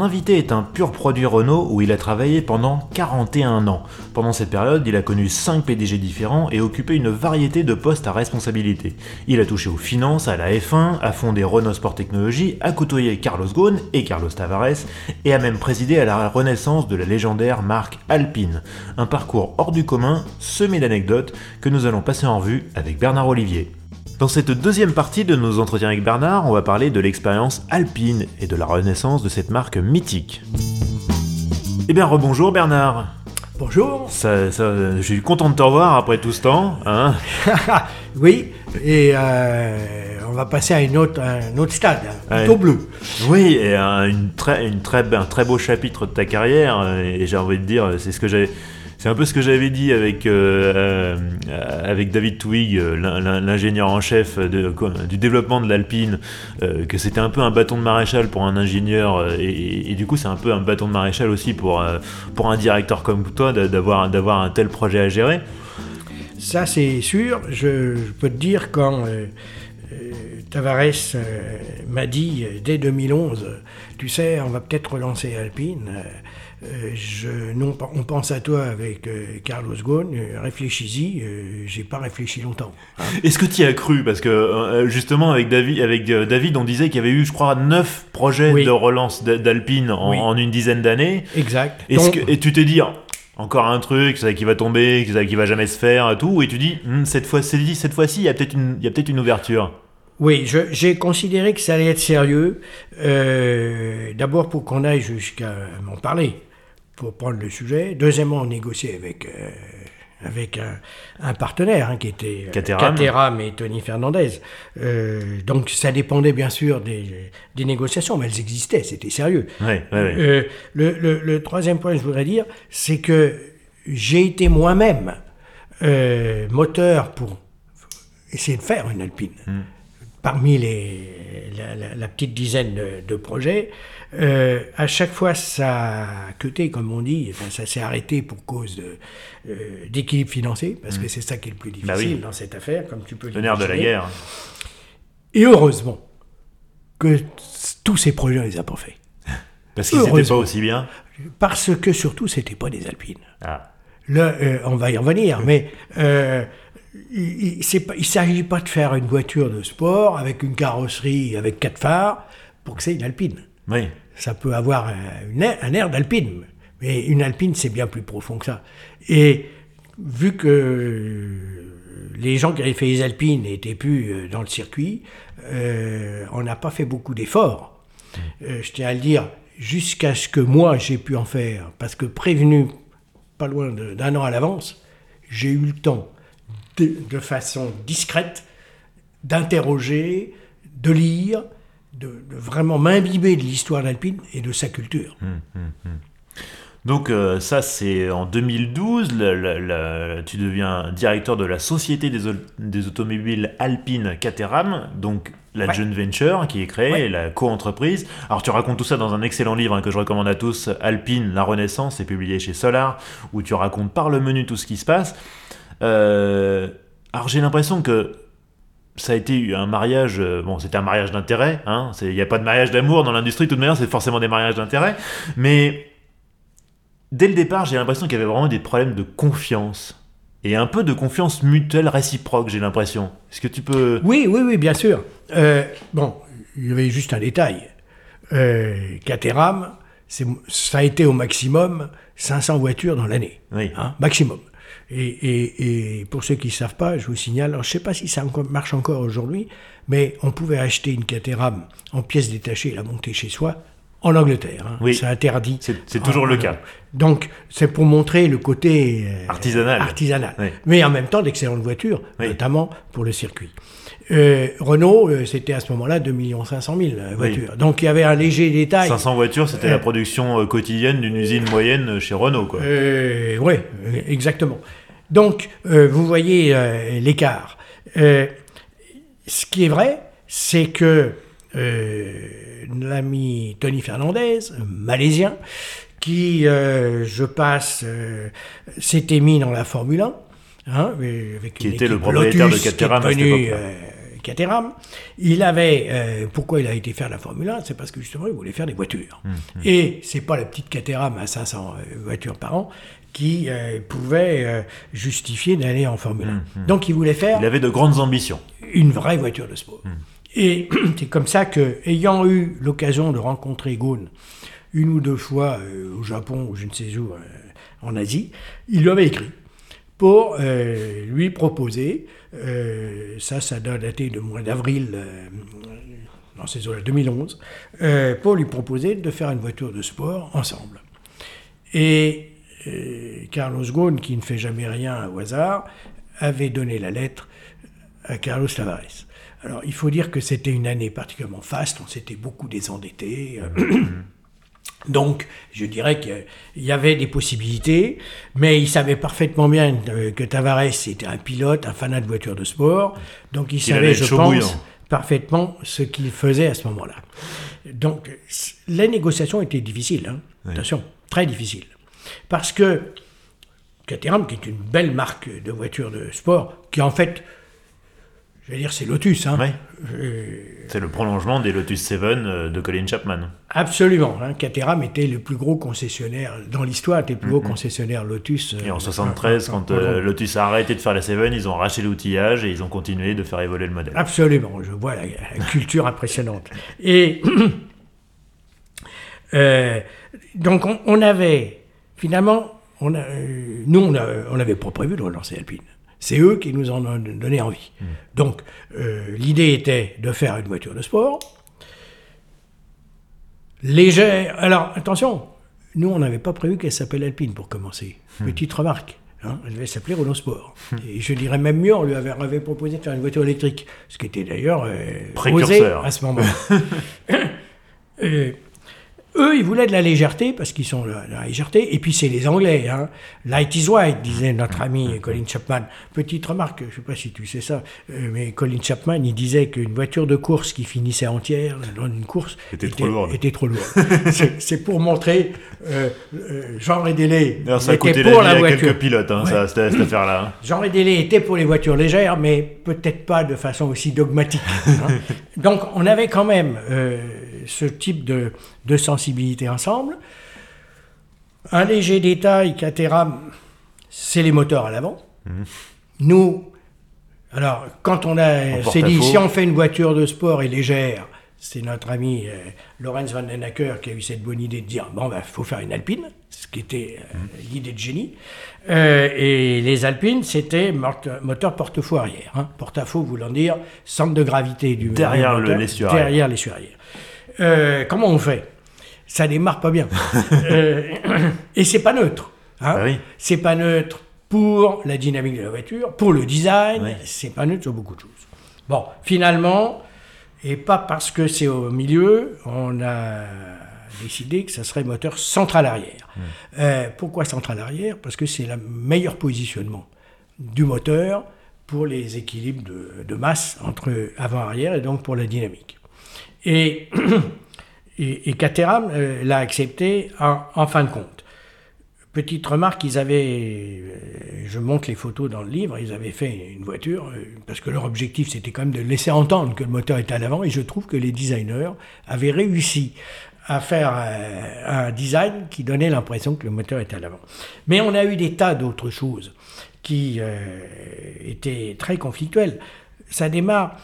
Mon invité est un pur produit Renault où il a travaillé pendant 41 ans. Pendant cette période, il a connu 5 PDG différents et occupé une variété de postes à responsabilité. Il a touché aux finances, à la F1, a fondé Renault Sport Technologies, a côtoyé Carlos Ghosn et Carlos Tavares et a même présidé à la renaissance de la légendaire marque Alpine. Un parcours hors du commun, semé d'anecdotes que nous allons passer en revue avec Bernard Olivier. Dans cette deuxième partie de nos entretiens avec Bernard, on va parler de l'expérience alpine et de la renaissance de cette marque mythique. Eh bien, rebonjour Bernard. Bonjour. Ça, ça, je suis content de te revoir après tout ce temps. Hein oui, et euh, on va passer à une autre, un autre stade, hein, plutôt Ouais. bleu. oui, et un, une très, une très, un très beau chapitre de ta carrière. euh, Et j'ai envie de dire, c'est ce que j'ai. C'est un peu ce que j'avais dit avec, euh, euh, avec David Twig, euh, l'in- l'in- l'ingénieur en chef du développement de l'Alpine, que c'était un peu un bâton de maréchal pour un ingénieur, et, du coup c'est un peu un bâton de maréchal aussi pour, pour un directeur comme toi d'a- d'avoir un tel projet à gérer. Ça, c'est sûr. Je, peux te dire, quand euh, Tavares m'a dit dès 2011, euh, tu sais, on va peut-être relancer Alpine. Euh, je, non, on pense à toi avec euh, Carlos Ghosn, euh, réfléchis-y, j'ai pas réfléchi longtemps. Est-ce que tu y as cru? Parce que justement avec David, avec David, on disait qu'il y avait eu, je crois, neuf projets Oui. de relance d'A- d'Alpine en, Oui. en une dizaine d'années. Exact. Est-ce Donc, que- et tu t'es dit encore un truc, ça qui va tomber, ça qui va jamais se faire, et tout, et tu dis Hum, cette fois, c'est dit, cette fois-ci, il y a peut-être une, il y a peut-être une ouverture. Oui, j'ai considéré que ça allait être sérieux. Euh, D'abord pour qu'on aille jusqu'à m'en parler, pour prendre le sujet. Deuxièmement, négocier avec, euh, avec un, un partenaire hein, qui était euh, Caterham. Caterham et Tony Fernandez. Euh, donc ça dépendait bien sûr des, des négociations, mais elles existaient, c'était sérieux. Ouais, ouais, ouais. Euh, le, le- le troisième point que je voudrais dire, c'est que j'ai été moi-même moteur pour essayer de faire une Alpine. Parmi les, la, la- la petite dizaine de, de projets, euh, à chaque fois ça a cuté, comme on dit, enfin, ça s'est arrêté pour cause euh, d'équilibre financier, parce que c'est ça qui est le plus difficile Bah oui. dans cette affaire, comme tu peux Le nerf de la guerre. Et heureusement que tous ces projets, on les a pas fait. Parce qu'ils n'étaient pas aussi bien. Parce que surtout, c'était pas des Alpines. Ah. Là, euh, on va y revenir, mais il ne s'agit pas de faire une voiture de sport avec une carrosserie avec quatre phares pour que c'est une Alpine. Oui. Ça peut avoir un, une air, un air d'Alpine, mais une Alpine, c'est bien plus profond que ça. Et vu que les gens qui avaient fait les Alpines n'étaient plus euh, dans le circuit, euh, on n'a pas fait beaucoup d'efforts. Euh, je tiens à le dire, jusqu'à ce que moi j'ai pu en faire, parce que prévenu pas loin d'un an à l'avance, j'ai eu le temps de, de façon discrète d'interroger, de lire, de, de vraiment m'imbiber de l'histoire d'Alpine et de sa culture. Donc euh, ça c'est en 2012, le- le- le- tu deviens directeur de la société des, au- des automobiles Alpine Caterham, donc la Ouais. joint venture qui est créée, Ouais. la co-entreprise. Alors tu racontes tout ça dans un excellent livre hein, que je recommande à tous, Alpine, la Renaissance, c'est publié chez Solar, où tu racontes par le menu tout ce qui se passe. Euh, alors j'ai l'impression que ça a été un mariage, euh, bon c'était un mariage d'intérêt, hein, il n'y a pas de mariage d'amour dans l'industrie, de toute manière c'est forcément des mariages d'intérêt, mais dès le départ, j'ai l'impression qu'il y avait vraiment des problèmes de confiance. Et un peu de confiance mutuelle réciproque, j'ai l'impression. Est-ce que tu peux... Oui, oui, oui, bien sûr. Euh, bon, il y avait juste un détail. Euh, Caterham, ça a été au maximum 500 voitures dans l'année. Oui. Hein, maximum. Et, et- et pour ceux qui ne savent pas, je vous signale, alors je ne sais pas si ça marche encore aujourd'hui, mais on pouvait acheter une Caterham en pièces détachées et la monter chez soi en Angleterre. hein. Oui. C'est interdit. C'est- toujours En- le cas. Donc, c'est pour montrer le côté euh, Artisanal. artisanal. Oui. Mais en même temps, d'excellentes voitures, Oui. notamment pour le circuit. Euh, Renault, euh, c'était à ce moment-là 2 500 000 euh, voitures. Donc il y avait un léger détail. 500 voitures, c'était la production quotidienne d'une usine moyenne chez Renault, oui, exactement. Donc, euh, vous voyez euh, l'écart. Euh, ce qui est vrai, c'est que l'ami Tony Fernandez, malaisien, qui, je passe, s'était mis dans la Formule 1, hein, avec Qui une était le propriétaire de Lotus, Caterham. Il avait, euh, pourquoi il a été faire la Formule 1 C'est parce que justement, il voulait faire des voitures. Hum, Et c'est pas la petite Caterham à 500 euh, voitures par an qui euh, pouvait euh, justifier d'aller en Formule 1. Donc il voulait faire Il avait de grandes ambitions. une vraie voiture de sport. Et c'est comme ça que, ayant eu l'occasion de rencontrer Ghosn une ou deux fois euh, au Japon ou je ne sais où en Asie, il lui avait écrit pour lui proposer, ça, ça doit dater de mois d'avril, dans ces eaux-là, 2011, euh, pour lui proposer de faire une voiture de sport ensemble. Et euh, Carlos Ghosn, qui ne fait jamais rien au hasard, avait donné la lettre à Carlos Tavares. Alors, il faut dire que c'était une année particulièrement faste, on s'était beaucoup désendetté. euh, Donc, je dirais qu'il y avait des possibilités, mais il savait parfaitement bien euh, que Tavares était un pilote, un fanat de voitures de sport, donc il Il savait, je pense, bouillant. parfaitement ce qu'il faisait à ce moment-là. Donc, les négociations étaient difficiles, hein. attention, très difficiles, parce que Caterham, qui est une belle marque de voitures de sport, qui en fait, je vais dire, c'est Lotus, hein. Ouais. Euh, C'est le prolongement des Lotus 7 euh, de Colin Chapman. Absolument. Hein. Caterham était le plus gros concessionnaire, dans l'histoire, était le plus gros concessionnaire Lotus. Mm-hmm. Et euh, en 73, en- quand euh, Lotus a arrêté de faire la 7, ils ont arraché l'outillage et ils ont continué de faire évoluer le modèle. Absolument, je vois la, la culture impressionnante. Et euh, donc on, on avait, finalement, on a, euh, nous on n'avait pas prévu de relancer Alpine. C'est eux qui nous en ont donné envie. Donc euh, l'idée était de faire une voiture de sport, légère. Alors attention, nous on n'avait pas prévu qu'elle s'appelle Alpine pour commencer. Petite remarque. hein, elle devait s'appeler Renault Sport. Et je dirais même mieux, on lui avait, avait proposé de faire une voiture électrique, ce qui était d'ailleurs euh, osé Précurseur. à ce moment-là. Euh, eux, ils voulaient de la légèreté, parce qu'ils sont la, la légèreté, et puis c'est les Anglais. Hein. Light is white, disait notre ami Colin Chapman. Petite remarque, je ne sais pas si tu sais ça, euh, mais Colin Chapman, il disait qu'une voiture de course qui finissait entière dans une course Était trop lourde. était trop lourde. C'est- pour montrer euh, Jean Rédélé D'ailleurs, ça a était la pour vie la à voiture. quelques pilotes, hein, Ouais. ça, cette, cette affaire-là. hein. Jean Rédélé était pour les voitures légères, mais peut-être pas de façon aussi dogmatique. hein. Donc on avait quand même euh, ce type de, de sensibilité ensemble. Un léger détail, Caterham, c'est les moteurs à l'avant. Nous, alors quand on a s'est dit si on fait une voiture de sport et légère, c'est notre ami euh, Lorenz van den Acker qui a eu cette bonne idée de dire bon ben faut faire une Alpine, ce qui était euh, l'idée de génie. Euh, et les Alpines, c'était moteur porte-faux arrière. Hein. Porte-à-faux voulant dire centre de gravité du Derrière du le- moteur, l'essuie arrière. Derrière l'essuie arrière. Euh, comment on fait? Ça démarre pas bien. Euh, et c'est pas neutre. hein. Bah oui. C'est pas neutre pour la dynamique de la voiture, pour le design, Oui. c'est pas neutre sur beaucoup de choses. Bon, finalement, et pas parce que c'est au milieu, on a décidé que ça serait moteur central arrière. Euh, pourquoi central arrière? Parce que c'est le meilleur positionnement du moteur pour les équilibres de, de masse entre avant-arrière et donc pour la dynamique. Et, et, Caterham euh, l'a accepté en, fin de compte. Petite remarque, ils avaient, euh, je montre les photos dans le livre, ils avaient fait une voiture, euh, parce que leur objectif c'était quand même de laisser entendre que le moteur était à l'avant, et je trouve que les designers avaient réussi à faire un design qui donnait l'impression que le moteur était à l'avant. Mais on a eu des tas d'autres choses qui étaient très conflictuelles. Ça démarre,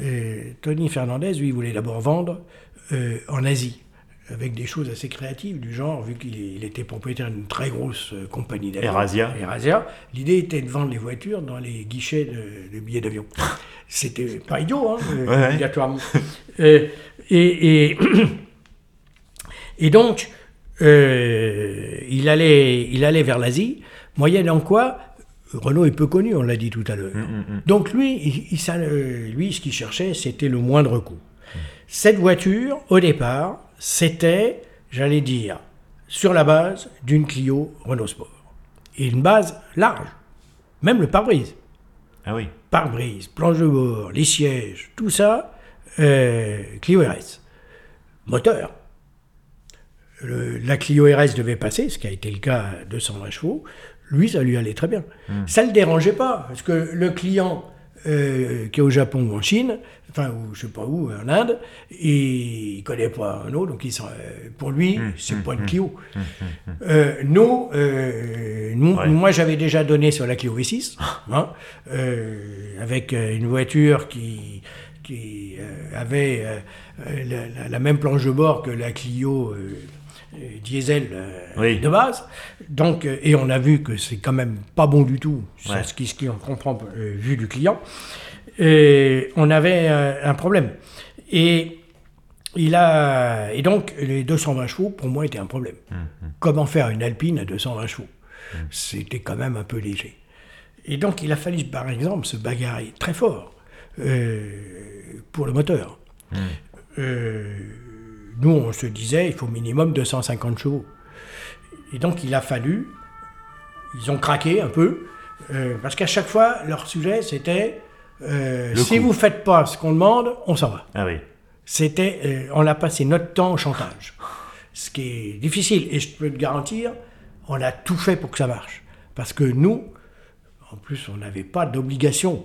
euh, Tony Fernandez, lui, voulait d'abord vendre euh, en Asie avec des choses assez créatives du genre, vu qu'il il était propriétaire d'une très grosse euh, compagnie d'avion. Erasia. Erasia. L'idée était de vendre les voitures dans les guichets de, de billets d'avion. C'était pas idiot, hein, Ouais, obligatoirement. Et, et, et donc, il, allait, il allait vers l'Asie, moyennant quoi Renault est peu connu, on l'a dit tout à l'heure. Donc lui, il- euh, lui, ce qu'il cherchait, c'était le moindre coût. Cette voiture, au départ, c'était, j'allais dire, sur la base d'une Clio Renault Sport. Et une base large, même le pare-brise. Ah oui. Pare-brise, planche de bord, les sièges, tout ça, euh, Clio RS. Moteur. Le- la Clio RS devait passer, ce qui a été le cas à 220 chevaux. Lui, ça lui allait très bien. Ça ne le dérangeait pas, parce que le client euh, qui est au Japon ou en Chine, enfin, ou je sais pas où, en Inde, et il connaît pas donc il s'en- euh, pour lui, c'est pas une Clio. Euh, nous, euh, nous- Ouais. moi j'avais déjà donné sur la Clio V6, hein, euh, avec euh, une voiture qui, qui euh, avait euh, euh, la, la- la même planche de bord que la Clio euh, euh, diesel euh, Oui. de base. Donc, euh, et on a vu que c'est quand même pas bon du tout, Ouais. ce qui, ce qui on comprend euh, vu du client. Et on avait euh, un problème. Et il a et donc les 220 chevaux pour moi étaient un problème. Comment faire une Alpine à 220 chevaux? C'était quand même un peu léger. Et donc il a fallu par exemple se bagarrer très fort euh, pour le moteur. Euh, nous on se disait il faut minimum 250 chevaux. Et donc il a fallu, ils ont craqué un peu, euh, parce qu'à chaque fois leur sujet c'était euh, si coût. vous faites pas ce qu'on demande, on s'en va. Ah oui. C'était, euh, on a passé notre temps au chantage, ce qui est difficile. Et je peux te garantir, on a tout fait pour que ça marche, parce que nous, en plus, on n'avait pas d'obligation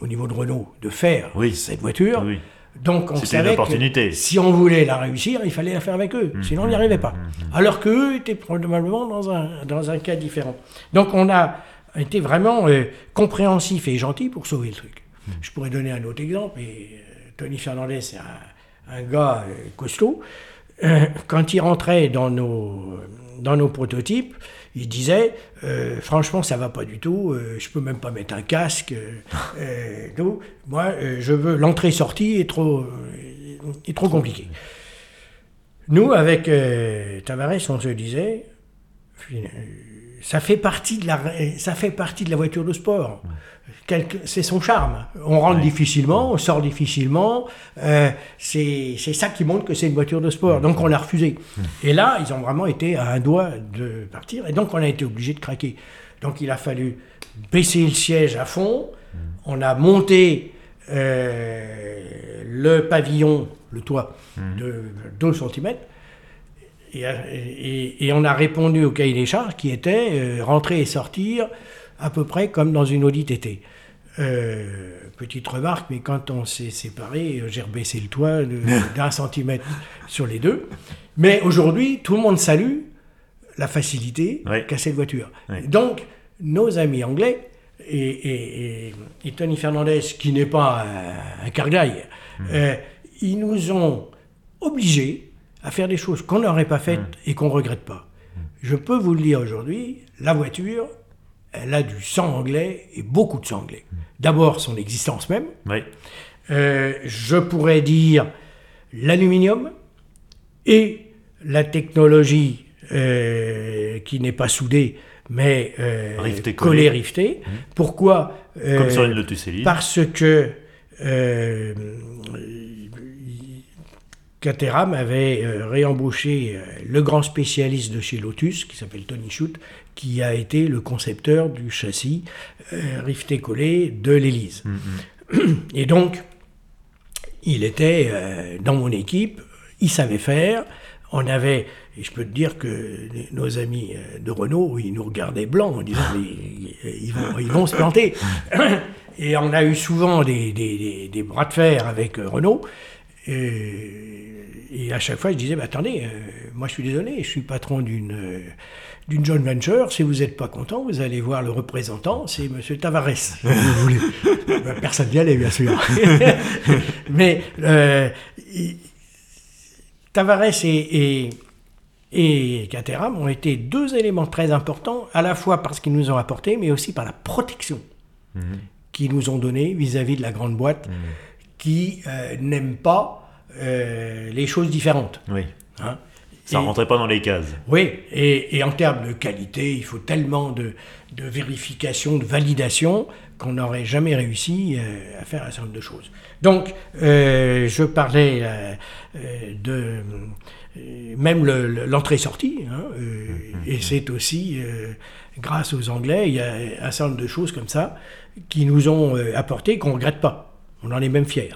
au niveau de Renault de faire Oui. cette voiture. Oui. Donc on C'était une savait opportunité. que si on voulait la réussir, il fallait la faire avec eux, Mmh, sinon on n'y arrivait pas. Alors qu'eux étaient probablement dans un, dans un cas différent. Donc on a été vraiment euh, compréhensif et gentil pour sauver le truc. Mmh. Je pourrais donner un autre exemple, et euh, Tony Fernandez, c'est un, un gars euh, costaud. Euh, quand il rentrait dans nos, dans nos prototypes, il disait euh, franchement ça va pas du tout, euh, je peux même pas mettre un casque. euh, euh, donc, moi je veux l'entrée-sortie est trop est trop compliqué. Nous avec Tavares on se disait ça fait partie de la ça fait partie de la voiture de sport. C'est son charme. On rentre difficilement, on sort difficilement. euh, c'est c'est ça qui montre que c'est une voiture de sport. Donc on l'a refusé. Et là, ils ont vraiment été à un doigt de partir. Et donc on a été obligé de craquer. Donc il a fallu baisser le siège à fond. On a monté euh, le pavillon, le toit, de 2 cm. Et, et- et on a répondu au cahier des charges qui était euh, rentrer et sortir à peu près comme dans une Audi TT. Euh, petite remarque, mais quand on s'est séparés, euh, j'ai rebaissé le toit d'un centimètre sur les deux. Mais aujourd'hui, tout le monde salue la facilité qu'a cette voiture. Donc, nos amis anglais et, Tony Fernandez, qui n'est pas un, un cargaille, euh, ils nous ont obligés à faire des choses qu'on n'aurait pas faites et qu'on ne regrette pas. Je peux vous le dire aujourd'hui, la voiture, elle a du sang anglais et beaucoup de sang anglais. D'abord, son existence même. Oui. Euh, je pourrais dire l'aluminium et la technologie euh, qui n'est pas soudée, mais euh, Rifté, collée, riftée. Pourquoi Comme sur une Lotus Elise. Parce que Caterham avait euh, réembauché euh, le grand spécialiste de chez Lotus, qui s'appelle Tony Schutt, qui a été le concepteur du châssis euh, rifté collé de l'Élise. Et donc, il était dans mon équipe, il savait faire. On avait, et je peux te dire que nos amis de Renault, ils nous regardaient blancs en disant Mais ils, vont, ils vont se planter. Et on a eu souvent des, des- des- des bras de fer avec Renault. Et, et à chaque fois, je disais, bah, attendez, euh, moi je suis désolé, je suis patron d'une euh, d'une joint venture. Si vous n'êtes pas content, vous allez voir le représentant, c'est Monsieur Tavares. si vous voulez. Bah, Personne n'y allait, bien sûr. Mais euh, Tavares et, et, et Caterham ont été deux éléments très importants, à la fois parce qu'ils nous ont apporté, mais aussi par la protection qu'ils nous ont donnée vis-à-vis de la grande boîte qui euh, n'aime pas euh, les choses différentes. Oui. hein? Ça Et- rentrait pas dans les cases. Oui, et, et en termes de qualité, il faut tellement de, de vérification, de validation, qu'on n'aurait jamais réussi euh, à faire un certain nombre de choses. Donc, euh, je parlais euh, de même le- le- l'entrée-sortie, hein, euh, et c'est aussi grâce aux Anglais, il y a un certain nombre de choses comme ça qui nous ont apporté, qu'on ne regrette pas. On en est même fiers.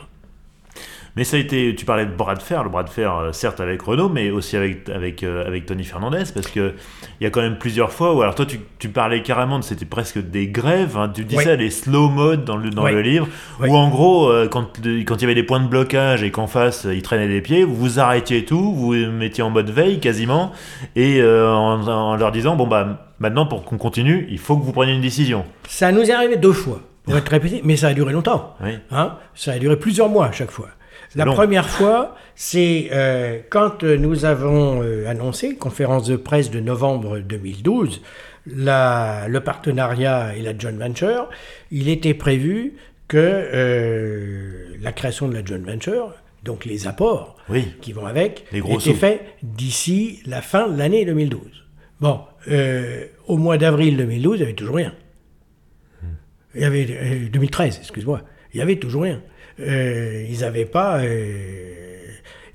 Mais ça a été, tu parlais de bras de fer, le bras de fer, euh, certes avec Renault, mais aussi avec, avec, euh, avec Tony Fernandez, parce que il y a quand même plusieurs fois où, alors toi, tu, tu parlais carrément de, c'était presque des grèves, hein, tu disais Oui. les slow mode dans le, dans Oui. le livre, Oui. où en gros, euh, quand quand il y avait des points de blocage et qu'en face, ils traînaient des pieds, vous vous arrêtiez tout, vous vous mettiez en mode veille quasiment, et euh, en, en leur disant, bon bah, maintenant pour qu'on continue, il faut que vous preniez une décision. Ça nous est arrivé deux fois, pour être répété, mais ça a duré longtemps. Oui. Hein, ça a duré plusieurs mois à chaque fois. La long. première fois, c'est euh, quand euh, nous avons euh, annoncé, conférence de presse de novembre 2012, la- le partenariat et la joint venture, il était prévu que euh, la création de la joint venture, donc les apports Oui. qui vont avec, étaient faits d'ici la fin de l'année 2012. Bon, au mois d'avril 2012, il n'y avait toujours rien. Il y avait euh, 2013, excuse-moi. Il y avait toujours rien. Euh, ils n'avaient pas. euh,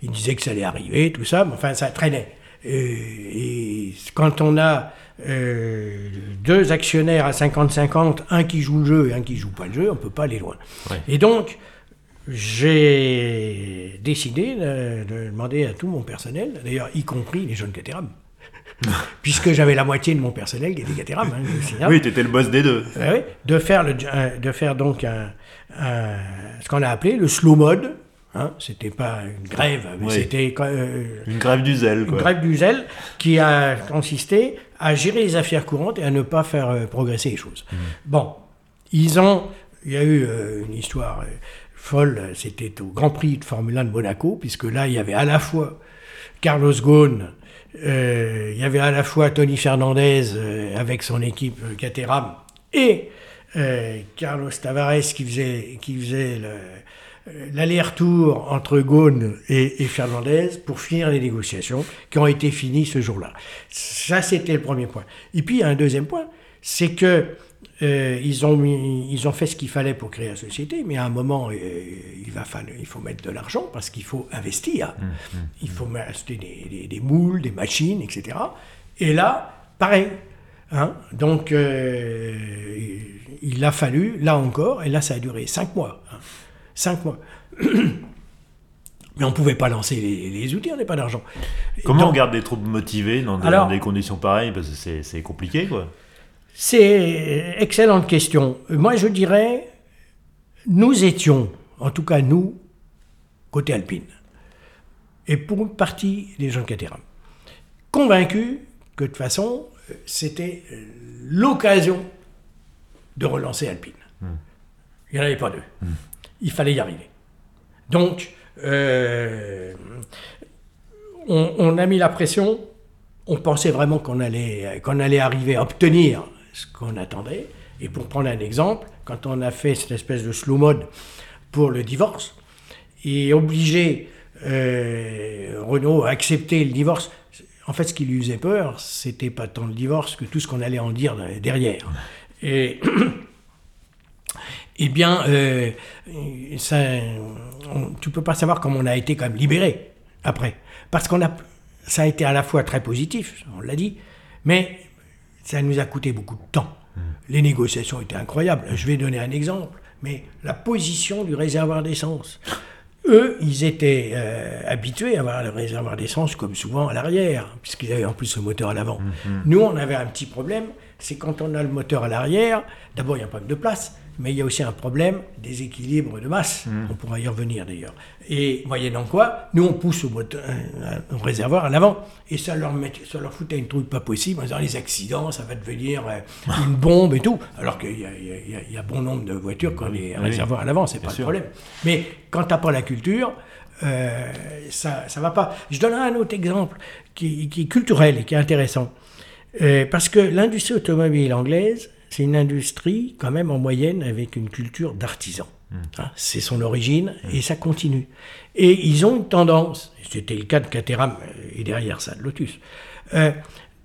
ils disaient que ça allait arriver, tout ça, mais enfin, ça traînait. Euh, et quand on a euh, deux actionnaires à 50-50, un qui joue le jeu et un qui joue pas le jeu, on peut pas aller loin. Ouais. Et donc, j'ai décidé de, de demander à tout mon personnel, d'ailleurs y compris les jeunes Caterham, puisque j'avais la moitié de mon personnel qui était Caterham, hein, je. Oui, t'étais le boss des deux. Ah oui, de faire, le, un- de faire donc un, un- ce qu'on a appelé le slow mode. Hein, c'était pas une grève, mais Oui. c'était euh, Une grève du zèle, une quoi. grève du zèle qui a consisté à gérer les affaires courantes et à ne pas faire euh, progresser les choses. Bon, ils ont, il y a eu euh, une histoire euh, folle, c'était au Grand Prix de Formule 1 de Monaco, puisque là, il y avait à la fois Carlos Ghosn, euh, il y avait à la fois Tony Fernandez euh, avec son équipe euh, Caterham et euh, Carlos Tavares qui faisait, qui faisait euh, l'aller-retour entre Ghosn et, et Fernandez pour finir les négociations qui ont été finies ce jour-là. Ça, c'était le premier point. Et puis, un deuxième point, c'est que euh, ils, ont mis- ils ont fait ce qu'il fallait pour créer la société, mais à un moment, euh, il, va falloir, il faut mettre de l'argent parce qu'il faut investir. Il faut acheter des, des- des moules, des machines, etc. Et là, pareil. hein. Donc, euh, il a fallu, là encore, et là, ça a duré cinq mois. hein. Cinq mois. Mais on ne pouvait pas lancer les, les outils, on n'a pas d'argent. Comment Donc, on garde des troupes motivées dans des, Alors- dans des conditions pareilles? Parce que c'est- c'est compliqué, quoi. C'est excellente question. Moi, je dirais, nous étions, en tout cas nous, côté alpine, et pour une partie des gens de Caterham, convaincus que de toute façon, c'était l'occasion de relancer Alpine. Il n'y en avait pas deux. Il fallait y arriver. Donc, euh, on, on a mis la pression. On pensait vraiment qu'on allait, qu'on allait arriver à obtenir ce qu'on attendait. Et pour prendre un exemple, quand on a fait cette espèce de slow mode pour le divorce, et obligé euh, Renault à accepter le divorce, en fait, ce qui lui faisait peur, c'était pas tant le divorce que tout ce qu'on allait en dire derrière. Et eh bien, euh, ça, tu peux pas savoir comment on a été quand même libéré après, parce qu'on a, ça a été à la fois très positif, on l'a dit, mais ça nous a coûté beaucoup de temps. Les négociations étaient incroyables. Je vais donner un exemple, mais la position du réservoir d'essence. Eux, ils étaient euh, habitués à avoir le réservoir d'essence comme souvent à l'arrière, puisqu'ils avaient en plus le moteur à l'avant. Nous, on avait un petit problème, c'est quand on a le moteur à l'arrière, d'abord il y a problème de place, mais il y a aussi un problème des équilibres de masse. On pourra y revenir d'ailleurs. Et moyennant quoi, nous on pousse au, moteur, euh, au réservoir à l'avant, et ça leur, met, ça leur foutait une trouille pas possible en disant les accidents, ça va devenir euh, une bombe et tout, alors qu'il y, a- y y bon nombre de voitures qui ont des oui. réservoirs à l'avant, c'est pas sûr. le problème. Mais quand t'as pas la culture, euh, ça ça va pas. Je donnerai un autre exemple qui, qui est culturel et qui est intéressant. Euh, parce que l'industrie automobile anglaise, c'est une industrie quand même en moyenne avec une culture d'artisan. Hein, c'est son origine et ça continue. Et ils ont une tendance, c'était le cas de Caterham et derrière ça de Lotus, euh,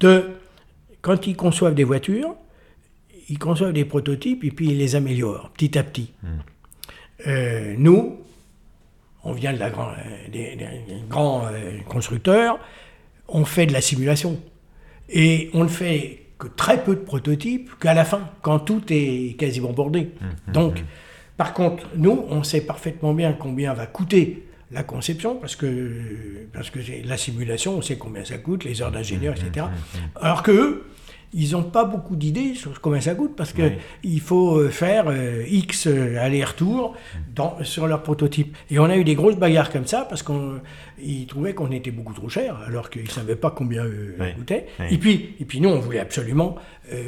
de, quand ils conçoivent des voitures, ils conçoivent des prototypes et puis ils les améliorent petit à petit. Euh, nous, on vient de la grand, euh, des, des grands euh, constructeurs, on fait de la simulation. Et on ne fait que très peu de prototypes qu'à la fin, quand tout est quasiment bordé. Donc, par contre, nous, on sait parfaitement bien combien va coûter la conception, parce que, parce que la simulation, on sait combien ça coûte, les heures d'ingénieur, etc. Alors que eux, ils n'ont pas beaucoup d'idées sur combien ça coûte, parce Oui. qu'il faut euh, faire euh, X euh, aller-retour sur leur prototype. Et on a eu des grosses bagarres comme ça, parce qu'ils trouvaient qu'on était beaucoup trop cher, alors qu'ils ne savaient pas combien euh, Oui. coûtait. Oui. Et, puis, et puis nous, on voulait absolument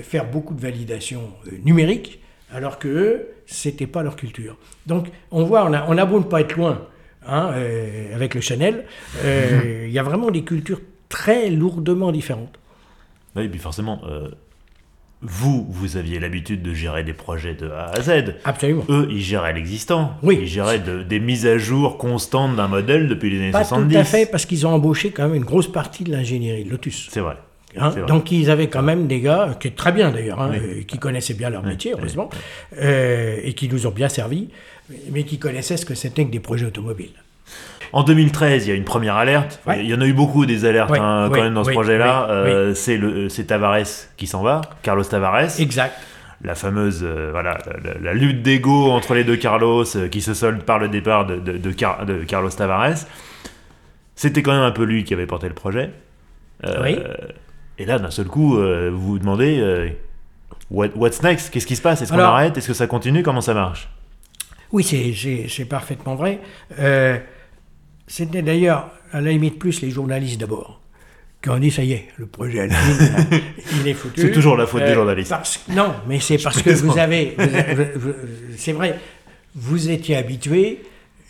faire beaucoup de validation numérique, alors que eux, c'était pas leur culture. Donc, on voit, on a, on a beau ne pas être loin hein, euh, avec le Chanel, euh, il y a vraiment des cultures très lourdement différentes. Oui, et puis forcément, euh, vous, vous aviez l'habitude de gérer des projets de A à Z. Absolument. Eux, ils géraient l'existant. Oui. Ils géraient de- des mises à jour constantes d'un modèle depuis les années Pas 70. tout à fait, parce qu'ils ont embauché quand même une grosse partie de l'ingénierie de Lotus. C'est vrai. Hein, C'est vrai. donc ils avaient quand même des gars, qui est très bien d'ailleurs, hein, Oui. euh, qui connaissaient bien leur métier, oui, heureusement, euh, et qui nous ont bien servi, mais qui connaissaient ce que c'était que des projets automobiles. En 2013, il y a une première alerte. Ouais. Il y en a eu beaucoup des alertes Ouais, hein, quand même dans ce projet-là. oui, Euh, C'est le- c'est Tavares qui s'en va, Carlos Tavares. Exact. La fameuse euh, voilà, la, lutte d'ego entre les deux Carlos euh, qui se solde par le départ de, de- de Car- de Carlos Tavares. C'était quand même un peu lui qui avait porté le projet. Euh, Oui. Et là, d'un seul coup, euh, vous vous demandez euh, what- what's next? Qu'est-ce qui se passe? Est-ce qu'on arrête? Est-ce que ça continue? Comment ça marche? Oui, c'est- parfaitement vrai. Euh, C'était d'ailleurs, à la limite, plus les journalistes d'abord. Quand on dit, ça y est, le projet Alpine, il est foutu. Euh, C'est toujours la faute des journalistes. parce- non, mais c'est parce que vous avez... c'est vrai, vous étiez habitué,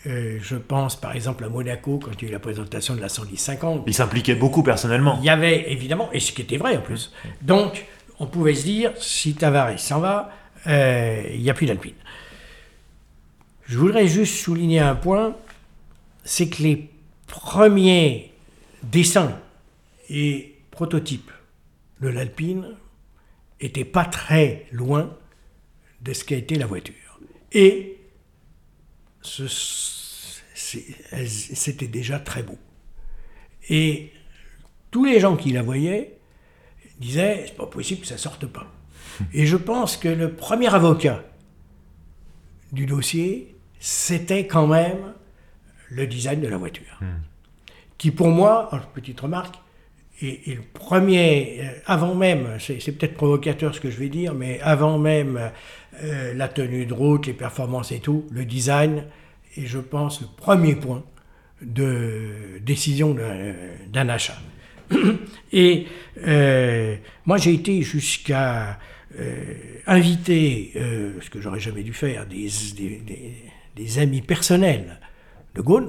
euh, je pense par exemple à Monaco, quand il y a eu la présentation de la 110-50, Il s'impliquait beaucoup personnellement. il y avait évidemment, et ce qui était vrai en plus, donc on pouvait se dire, si Tavares s'en va, euh, il n'y a plus d'Alpine. Je voudrais juste souligner un point, c'est que les premiers dessins et prototypes de l'Alpine n'étaient pas très loin de ce qu'a été la voiture. Et c'était déjà très beau. Et tous les gens qui la voyaient disaient c'est pas possible que ça sorte pas. Et je pense que le premier avocat du dossier, c'était quand même le design de la voiture. Qui pour moi, petite remarque, est, est le premier, euh, avant même, c'est peut-être provocateur ce que je vais dire, mais avant même euh, la tenue de route, les performances et tout, le design est, je pense, le premier point de décision d'un- d'un achat. Et euh, moi, j'ai été jusqu'à euh, inviter, euh, ce que j'aurais jamais dû faire, des, des- des- des amis personnels de Gaulle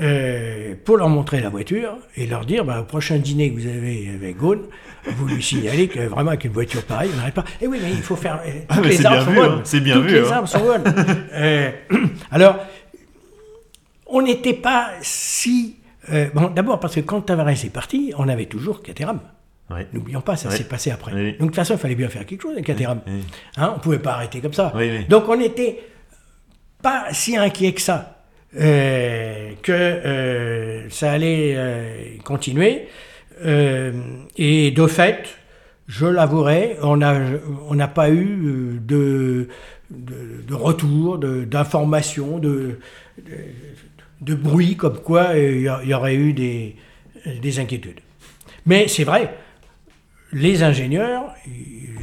euh, pour leur montrer la voiture et leur dire bah, au prochain dîner que vous avez avec Gaulle, vous lui signalez que vraiment avec une voiture pareille, on n'arrête pas. Et oui, mais il faut faire. euh, Ah, toutes mais les c'est armes bien sont vu, bonnes. hein, c'est bien Toutes vu, les hein. armes sont bonnes. Euh, alors, on n'était pas si. euh, bon, d'abord parce que quand Tavares est parti, on avait toujours Caterham. N'oublions pas, ça Oui. s'est passé après. Oui. Donc de toute façon, il fallait bien faire quelque chose avec Caterham. Hein, on ne pouvait pas arrêter comme ça. Donc on n'était pas si inquiet que ça, euh, que euh, ça allait euh, continuer. Et de fait, je l'avouerai, on n'a on pas eu de, de, de retour, d'informations, de, de, de bruit comme quoi il y a- il y, aurait eu des, des inquiétudes. Mais c'est vrai, les ingénieurs,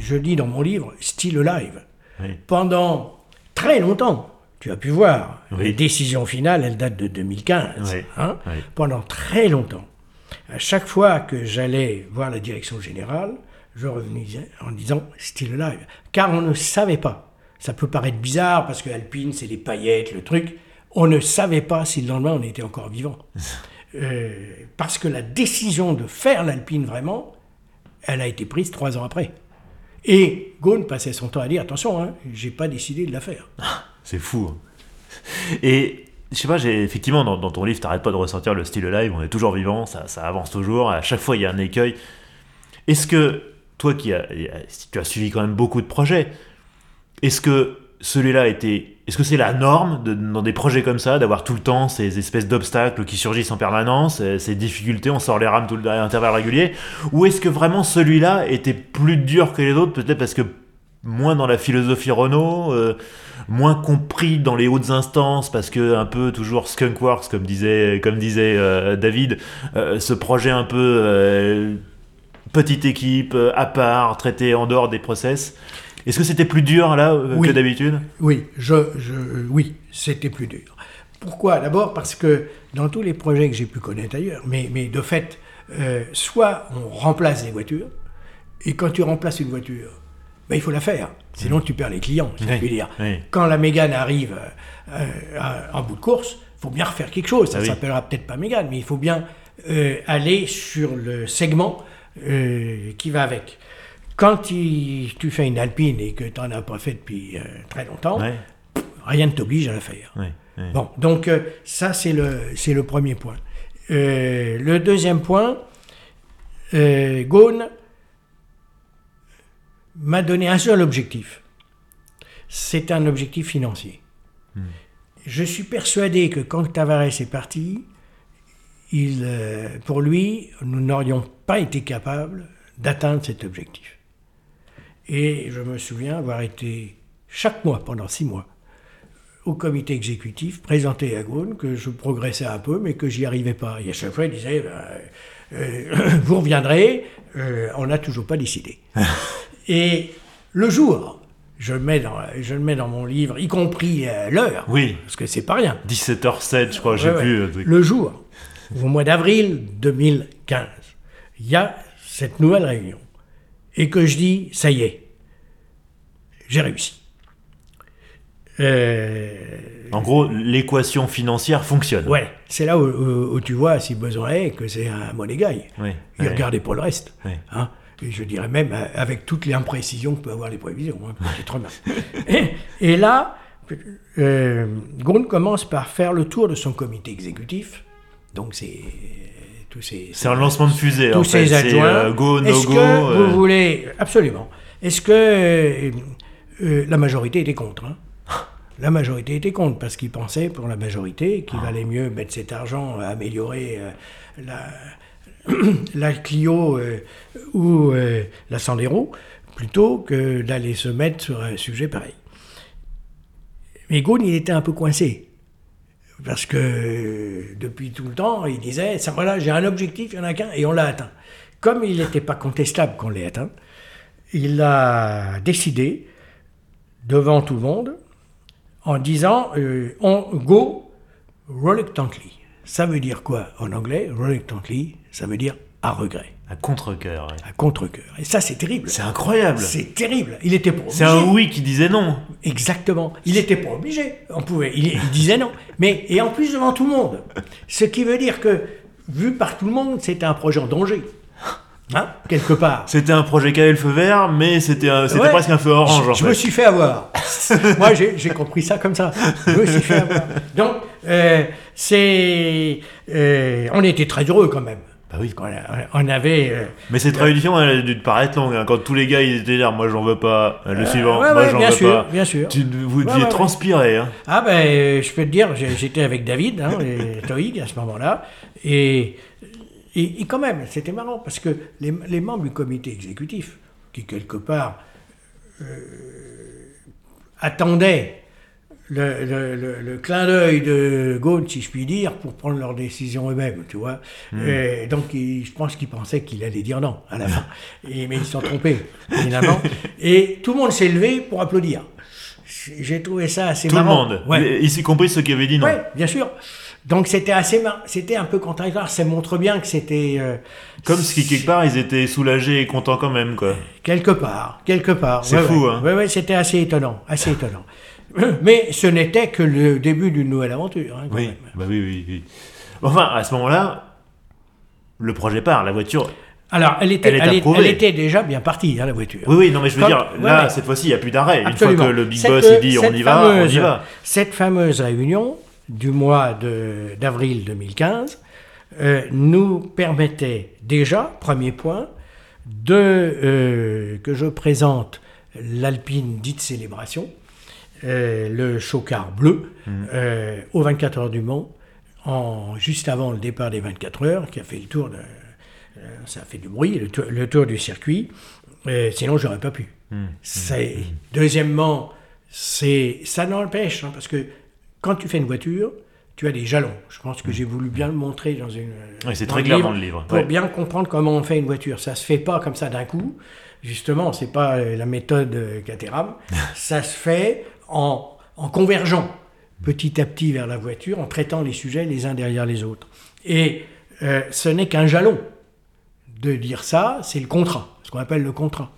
je dis dans mon livre, style live, Oui. pendant très longtemps, tu as pu voir, Oui. la décision finale, elle date de 2015, Oui. hein, Oui. pendant très longtemps, à chaque fois que j'allais voir la direction générale, je revenais en disant style live, car on ne savait pas. Ça peut paraître bizarre parce que Alpine, c'est les paillettes, le truc. On ne savait pas si le lendemain on était encore vivant. Euh, parce que la décision de faire l'Alpine vraiment, elle a été prise trois ans après. Et Ghosn passait son temps à dire attention, hein, j'ai pas décidé de la faire. C'est fou. hein. Et je sais pas, effectivement dans, ton livre, t'arrêtes pas de ressortir le style live, on est toujours vivant, ça, avance toujours, à chaque fois il y a un écueil. Est-ce que, toi qui as, as suivi quand même beaucoup de projets, est-ce que celui-là était. Est-ce que c'est la norme dans des projets comme ça, d'avoir tout le temps ces espèces d'obstacles qui surgissent en permanence, euh, ces difficultés, on sort les rames tout à intervalles réguliers? Ou est-ce que vraiment celui-là était plus dur que les autres, peut-être parce que moins dans la philosophie Renault, euh, moins compris dans les hautes instances, parce que un peu toujours skunkworks, comme disait, comme disait euh, David, euh, ce projet un peu euh, petite équipe, à part, traité en dehors des process. Est-ce que c'était plus dur là Oui. que d'habitude? Oui, je, je- oui, c'était plus dur. Pourquoi? D'abord parce que dans tous les projets que j'ai pu connaître ailleurs, mais, mais de fait, soit on remplace les voitures, et quand tu remplaces une voiture, ben, il faut la faire, sinon tu perds les clients, si Oui, dire. oui. Quand la Mégane arrive euh, en bout de course, il faut bien refaire quelque chose. Ça Ah oui. s'appellera peut-être pas Mégane, mais il faut bien euh, aller sur le segment euh, qui va avec. Quand il- tu fais une Alpine et que tu n'en as pas fait depuis très longtemps, rien ne t'oblige à la faire. Bon, donc ça c'est le, c'est le premier point. Le deuxième point, Ghosn m'a donné un seul objectif. C'est un objectif financier. Je suis persuadé que quand Tavares est parti, il, euh, pour lui, nous n'aurions pas été capables d'atteindre cet objectif. Et je me souviens avoir été chaque mois, pendant six mois, au comité exécutif, présenté à Ghosn que je progressais un peu, mais que j'y arrivais pas. Et à chaque fois, il disait ben, euh, Vous reviendrez, euh, on n'a toujours pas décidé. Et le jour, je le, mets dans, je le mets dans mon livre, y compris euh, l'heure, Oui, parce que c'est pas rien. 17h07, je crois, j'ai Ouais, vu. ouais. euh. Le jour, au mois d'avril 2015, il y a cette nouvelle réunion. Et que je dis, ça y est, j'ai réussi. Euh, En gros, l'équation financière fonctionne. ouais, c'est là où, où- où tu vois, si besoin est, que c'est un monégaille. Oui, Il ouais. regardait pas le reste. Ouais. hein. Et je dirais même euh, avec toutes les imprécisions que peuvent avoir les prévisions. hein, et, et là, euh, commence par faire le tour de son comité exécutif. Donc c'est tous ces, C'est un lancement de fusée. tous en fait. ces C'est, adjoints. euh, go, no Est-ce que euh, vous voulez absolument Est-ce que euh, euh, la majorité était contre hein? La majorité était contre parce qu'ils pensaient pour la majorité qu'il valait mieux mettre cet argent à améliorer euh, la, la Clio euh, ou euh, la Sandero plutôt que d'aller se mettre sur un sujet pareil. Mais Ghosn, il était un peu coincé. Parce que euh, depuis tout le temps, il disait, ça, voilà, j'ai un objectif, il n'y en a qu'un, et on l'a atteint. Comme il n'était pas contestable qu'on l'ait atteint, il a décidé, devant tout le monde, en disant, on go reluctantly. Ça veut dire quoi en anglais Reluctantly, ça veut dire à regret, À contre-coeur. ouais. à contre-cœur. Et ça, c'est terrible. C'est incroyable. C'est terrible. Il était pas C'est obligé. un oui qui disait non. Exactement. Il n'était pas obligé. On pouvait. Il, il disait non. Mais et en plus devant tout le monde. Ce qui veut dire que vu par tout le monde, c'était un projet en danger. Hein? Quelque part. C'était un projet qui avait le feu vert, mais c'était Ouais. presque un feu orange. Je, en je fait. me suis fait avoir. Moi, j'ai j'ai compris ça comme ça. Je me suis fait avoir. Donc, euh, c'est. euh, on était très heureux quand même. Bah oui. On, avait. euh, Mais cette réunion, elle a dû te paraître longue. hein. Quand tous les gars, ils étaient là, moi j'en veux pas. Euh, Le suivant, ouais, moi ouais, j'en veux sûr, pas. bien sûr. Tu, vous deviez ouais, transpirer. Hein. Ah ben, euh, je peux te dire, j'étais avec David, hein, et Toig à ce moment-là, et, et, et quand même, c'était marrant, parce que les, les membres du comité exécutif, qui quelque part euh, attendaient le, le- le- le clin d'œil de Gaulle, si je puis dire, pour prendre leurs décisions eux-mêmes, tu vois. Et donc, ils- je pense qu'ils pensaient qu'il allait dire non à la fin. Et, mais ils se sont trompés, évidemment. Et tout le monde s'est levé pour applaudir. J'ai trouvé ça assez Tout le marrant. monde, Ouais. Y compris ceux qui avaient dit non. Oui, bien sûr. Donc c'était assez, mar- c'était un peu contradictoire. Ça montre bien que c'était euh, Comme si quelque part ils étaient soulagés et contents quand même, quoi. quelque part, quelque part. C'est fou, hein. Oui, oui, c'était assez étonnant, assez étonnant. Mais ce n'était que le début d'une nouvelle aventure. hein, quand Oui, même. bah oui, oui, oui. Enfin, à ce moment-là, le projet part, la voiture Alors, elle était, Elle est elle est- approuvée. elle était déjà bien partie, hein, la voiture. Oui, oui, non, mais je veux Quand- dire, là, ouais. cette fois-ci, il n'y a plus d'arrêt. Une fois que le Big Cette- Boss il dit on y va, on y va. Cette fameuse réunion du mois d'avril 2015 euh, nous permettait déjà, premier point, de, euh, que je présente l'Alpine dite célébration, euh, le chocard bleu, Mmh. euh, aux 24 heures du Mans, en, juste avant le départ des 24 heures, qui a fait le tour de, euh, ça a fait du bruit, le tour, le tour du circuit. Euh, sinon, j'aurais pas pu. Mmh. C'est- Deuxièmement, c'est ça n'empêche, hein, parce que quand tu fais une voiture, tu as des jalons. Je pense que j'ai voulu bien le montrer dans une. Oui, c'est très clair dans le livre, Pour ouais. bien comprendre comment on fait une voiture. Ça se fait pas comme ça d'un coup. Justement, c'est pas la méthode Caterham. ça se fait en, en convergeant petit à petit vers la voiture, en traitant les sujets les uns derrière les autres. Et euh, ce n'est qu'un jalon de dire ça, c'est le contrat, ce qu'on appelle le contrat.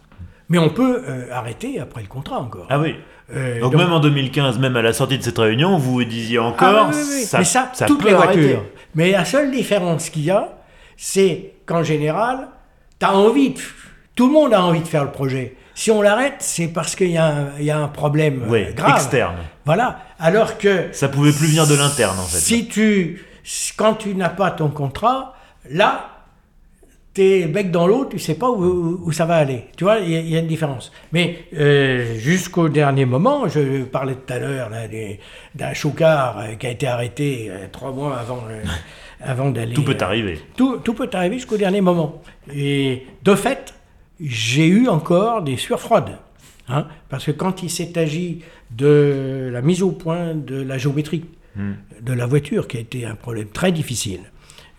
Mais on peut euh, arrêter après le contrat encore. Ah oui. Euh, Donc, même en 2015, même à la sortie de cette réunion, vous vous disiez ah encore, oui, oui, oui. ça, Mais ça, ça toutes peut les arrêter. voitures. Mais la seule différence qu'il y a, c'est qu'en général, as envie, de- tout le monde a envie de faire le projet. Si on l'arrête, c'est parce qu'il y, a un- il y a un problème euh, Oui, grave. externe. Voilà. Alors que Ça pouvait plus venir de l'interne, en fait. si tu, quand tu n'as pas ton contrat, là, t'es bec dans l'eau, tu sais pas où, où ça va aller. Tu vois, il y, a- il y a une différence. Mais euh, jusqu'au dernier moment, je parlais tout à l'heure d'un chocard euh, qui a été arrêté euh, trois mois avant, euh, avant d'aller. Tout peut euh, arriver. tout, tout peut arriver jusqu'au dernier moment. Et de fait, j'ai eu encore des sueurs froides. hein, parce que quand il s'est agi de la mise au point de la géométrie Hmm. de la voiture, qui a été un problème très difficile,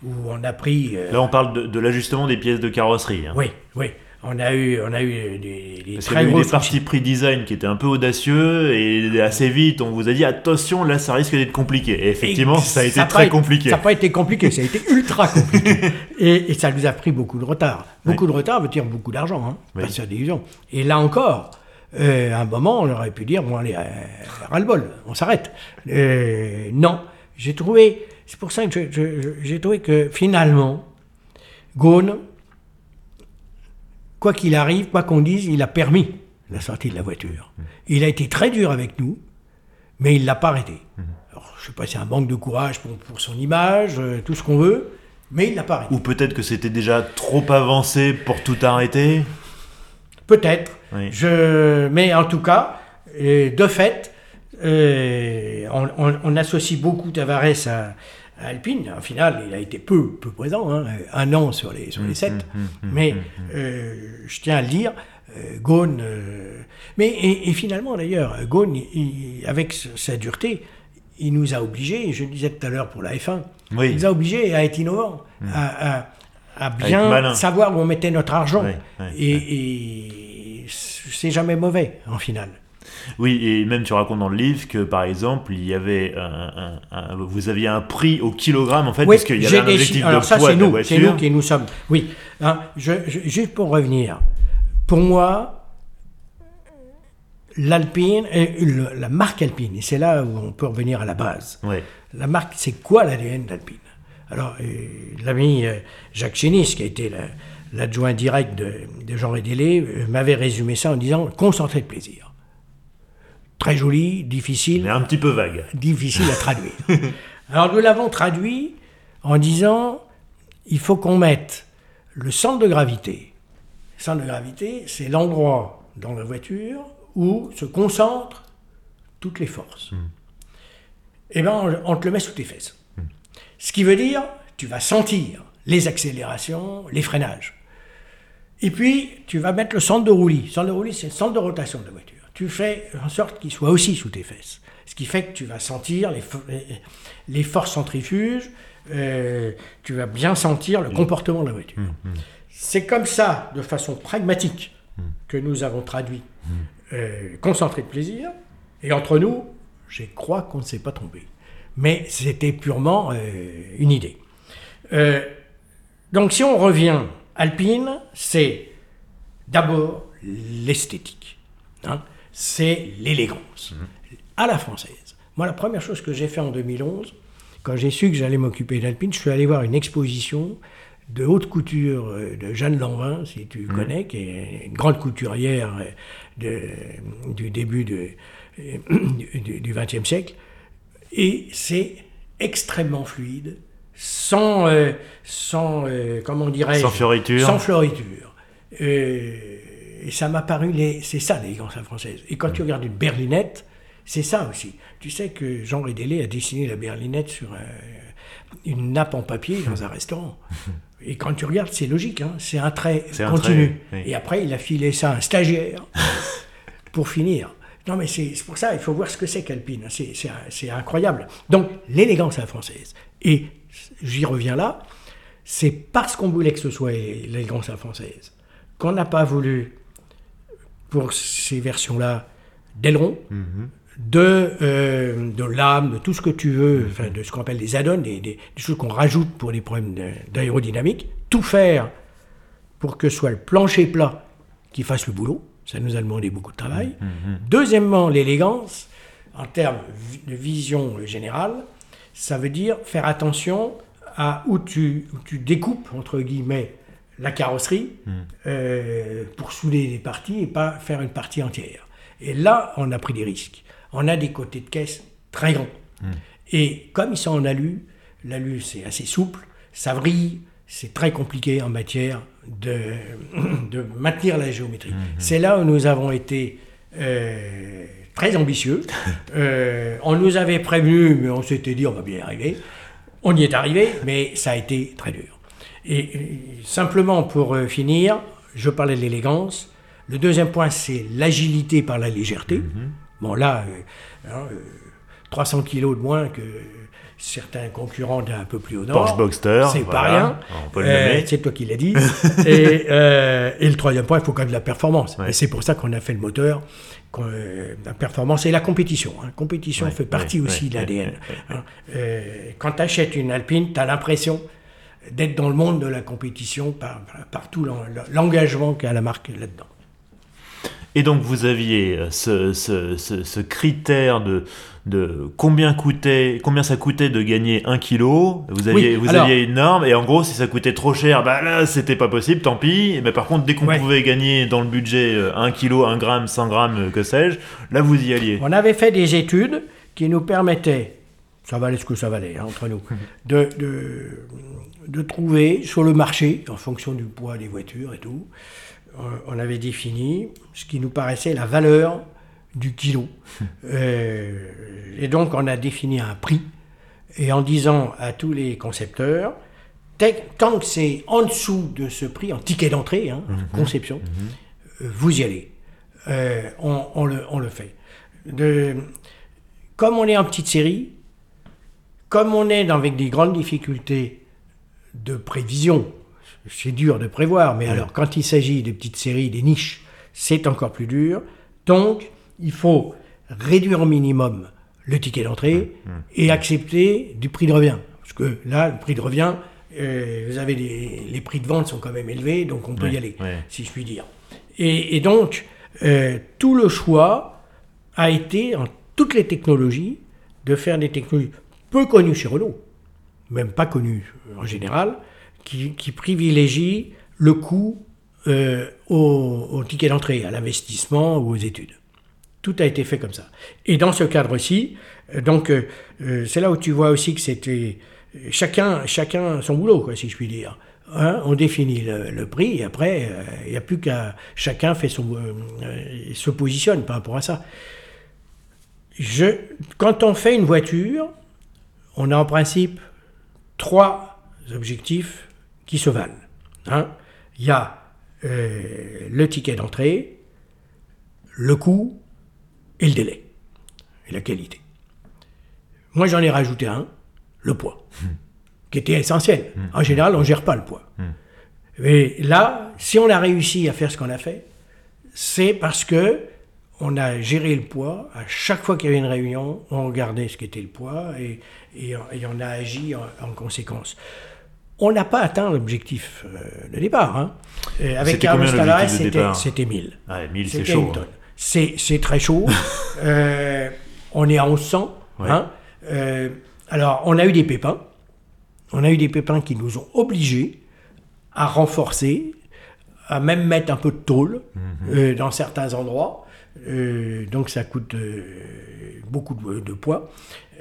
où on a pris... euh, Là, on parle de, de l'ajustement des pièces de carrosserie. hein. oui, oui. On a eu, on a eu des, très a eu gros des parties prix design qui étaient un peu audacieux et assez vite on vous a dit attention là ça risque d'être compliqué. Et effectivement Et ça a été très compliqué. Ça n'a pas été compliqué, ça a été ultra compliqué. et, et ça nous a pris beaucoup de retard. Beaucoup de retard veut dire beaucoup d'argent, hein, Oui. pas d'illusion. Et là encore, euh, à un moment, on aurait pu dire bon, allez, euh, ras-le-bol, on s'arrête. Euh, non, j'ai trouvé, c'est pour ça que j'ai trouvé que finalement, Ghosn, quoi qu'il arrive, quoi qu'on dise, il a permis la sortie de la voiture. Il a été très dur avec nous, mais il l'a pas arrêté. Alors, je sais pas si c'est un manque de courage pour, pour son image, euh, tout ce qu'on veut, mais il l'a pas arrêté. Ou peut-être que c'était déjà trop avancé pour tout arrêter? Peut-être. Oui. Je... Mais en tout cas, euh, de fait, euh, on, on- on associe beaucoup Tavares à, à Alpine. En final, il a été peu, peu présent, hein, un an sur les, sur les sept. mais euh, je tiens à le dire, euh, Ghosn, euh, mais et, et finalement d'ailleurs, Ghosn, il- avec sa dureté, il nous a obligés, je le disais tout à l'heure pour la F1, Oui. il nous a obligés à être innovants, à, à- à être bien savoir où on mettait notre argent. Et c'est jamais mauvais en finale. Oui, et même tu racontes dans le livre que par exemple, il y avait un, un- un- vous aviez un prix au kilogramme en fait, Oui, parce qu'il y avait un objectif de ça, poids de nous, c'est nous qui nous sommes. Oui, hein, je, je- juste pour revenir, pour moi, l'Alpine, euh, la marque Alpine, et c'est là où on peut revenir à la base. Ouais. La marque, c'est quoi l'ADN d'Alpine? Alors, euh, l'ami euh, Jacques Chénis, qui a été la- l'adjoint direct de, de Jean Rédélé, euh, m'avait résumé ça en disant concentré de plaisir. Très joli, difficile, Mais un petit peu vague. difficile à traduire. Alors nous l'avons traduit en disant il faut qu'on mette le centre de gravité. Le centre de gravité, c'est l'endroit dans la voiture où se concentrent toutes les forces. Eh bien, on, on te le met sous tes fesses. Ce qui veut dire, tu vas sentir les accélérations, les freinages. Et puis, tu vas mettre le centre de roulis. Le centre de roulis, c'est le centre de rotation de la voiture. Tu fais en sorte qu'il soit aussi sous tes fesses. Ce qui fait que tu vas sentir les, fo- les- les forces centrifuges, euh, tu vas bien sentir le comportement de la voiture. C'est comme ça, de façon pragmatique, que nous avons traduit euh, concentré de plaisir. Et entre nous, je crois qu'on ne s'est pas trompé. Mais c'était purement euh, une idée. Donc si on revient, Alpine, c'est d'abord l'esthétique. hein. C'est l'élégance. À la française. Moi, la première chose que j'ai fait en 2011, quand j'ai su que j'allais m'occuper d'Alpine, je suis allé voir une exposition de haute couture euh, de Jeanne Lanvin, si tu Mhm. connais, qui est une grande couturière euh, de- du début de- euh, du XXe siècle. Et c'est extrêmement fluide, sans, euh, sans euh, comment dirais-je, Sans fioriture. sans floriture. Euh, et ça m'a paru, les- c'est ça l'élégance à la française. Et quand tu regardes une berlinette, c'est ça aussi. Tu sais que Jean Rédélé a dessiné la berlinette sur euh, une nappe en papier dans un restaurant. Et quand tu regardes, c'est logique, hein, c'est un trait continu. trait, oui. Et après, il a filé ça à un stagiaire pour finir. Non, mais c'est pour ça, il faut voir ce que c'est qu'Alpine. C'est incroyable. Donc, l'élégance à la française. Et j'y reviens là, c'est parce qu'on voulait que ce soit l'élégance à la française qu'on n'a pas voulu, pour ces versions-là, d'aileron, de, euh, de lame, de tout ce que tu veux, enfin, de ce qu'on appelle des add-ons, des, des- des choses qu'on rajoute pour les problèmes d'aérodynamique, tout faire pour que ce soit le plancher plat qui fasse le boulot. Ça nous a demandé beaucoup de travail. Deuxièmement, l'élégance, en termes de vision générale, ça veut dire faire attention à où tu, où tu découpes, entre guillemets, la carrosserie euh, pour souder des parties et pas faire une partie entière. Et là, on a pris des risques. On a des côtés de caisse très grands. Et comme ils sont en alu, l'alu c'est assez souple, ça vrille, c'est très compliqué en matière de, de maintenir la géométrie. C'est là où nous avons été euh, très ambitieux. Euh, on nous avait prévenu, mais on s'était dit on va bien y arriver. On y est arrivé, mais ça a été très dur. Et euh, simplement pour euh, finir, je parlais de l'élégance. Le deuxième point, c'est l'agilité par la légèreté. Bon, là, euh, hein, euh, 300 kilos de moins que certains concurrents d'un peu plus au nord. Porsche Boxster, C'est pas rien. on peut le Euh, c'est toi qui l'as dit. et, et le troisième point, il faut quand même de la performance. Ouais. Et c'est pour ça qu'on a fait le moteur. la performance et la compétition. La compétition Ouais, fait partie ouais, aussi de l'ADN. hein. Quand tu achètes une Alpine, tu as l'impression d'être dans le monde de la compétition par, par- tout l'en- l'engagement qu'a la marque là-dedans. Et donc vous aviez euh, ce, ce- ce- ce critère de, de combien coûtait, combien ça coûtait de gagner un kilo? Vous aviez, Oui, vous alors- aviez une norme et en gros si ça coûtait trop cher, bah là c'était pas possible, tant pis. Mais par contre dès qu'on Ouais. pouvait gagner dans le budget euh, 1 kilo, 1 gramme, 100 grammes, euh, que sais-je, là vous y alliez. On avait fait des études qui nous permettaient, ça valait ce que ça valait hein, entre nous, de, de, de trouver sur le marché, en fonction du poids des voitures et tout, euh, on avait défini ce qui nous paraissait la valeur du kilo. Euh, et donc on a défini un prix, et en disant à tous les concepteurs, tant que c'est en dessous de ce prix, en ticket d'entrée, hein, en conception, euh, vous y allez. Euh, on, on le, on le fait. De, comme on est en petite série, comme on est dans- avec des grandes difficultés de prévision, c'est dur de prévoir, mais alors quand il s'agit de petites séries, des niches, c'est encore plus dur. Donc, il faut réduire au minimum le ticket d'entrée et accepter du prix de revient. Parce que là, le prix de revient, euh, vous avez les, les prix de vente sont quand même élevés, donc on peut y aller, si je puis dire. Et, et donc, euh, tout le choix a été, en toutes les technologies, de faire des technologies peu connues chez Renault, même pas connues euh, en général, qui, privilégient le coût euh, au, ticket d'entrée, à l'investissement ou aux études. Tout a été fait comme ça. Et dans ce cadre-ci, euh, donc euh, c'est là où tu vois aussi que c'était chacun, chacun son boulot, quoi, si je puis dire. Hein, on définit le, prix et après, il n'y a plus qu'à chacun fait son, se positionne par rapport à ça. Je, quand on fait une voiture, on a en principe trois objectifs qui se valent. hein. Il y a euh, le ticket d'entrée, le coût et le délai, et la qualité. Moi, j'en ai rajouté un, le poids, qui était essentiel. En général, on ne gère pas le poids. Mais là, si on a réussi à faire ce qu'on a fait, c'est parce que on a géré le poids. À chaque fois qu'il y avait une réunion, on regardait ce qu'était le poids et, et, et on a agi en, en conséquence. On n'a pas atteint l'objectif euh, de départ. hein. Euh, avec Carlos c'était départ c'était 1000. Ouais, 1000 c'est chaud. tonne. C'est très chaud. Euh, on est à 1100. Ouais. hein. Euh, alors, on a eu des pépins. On a eu des pépins qui nous ont obligés à renforcer, à même mettre un peu de tôle Mhm. dans certains endroits. Euh, donc ça coûte euh, beaucoup de, de poids.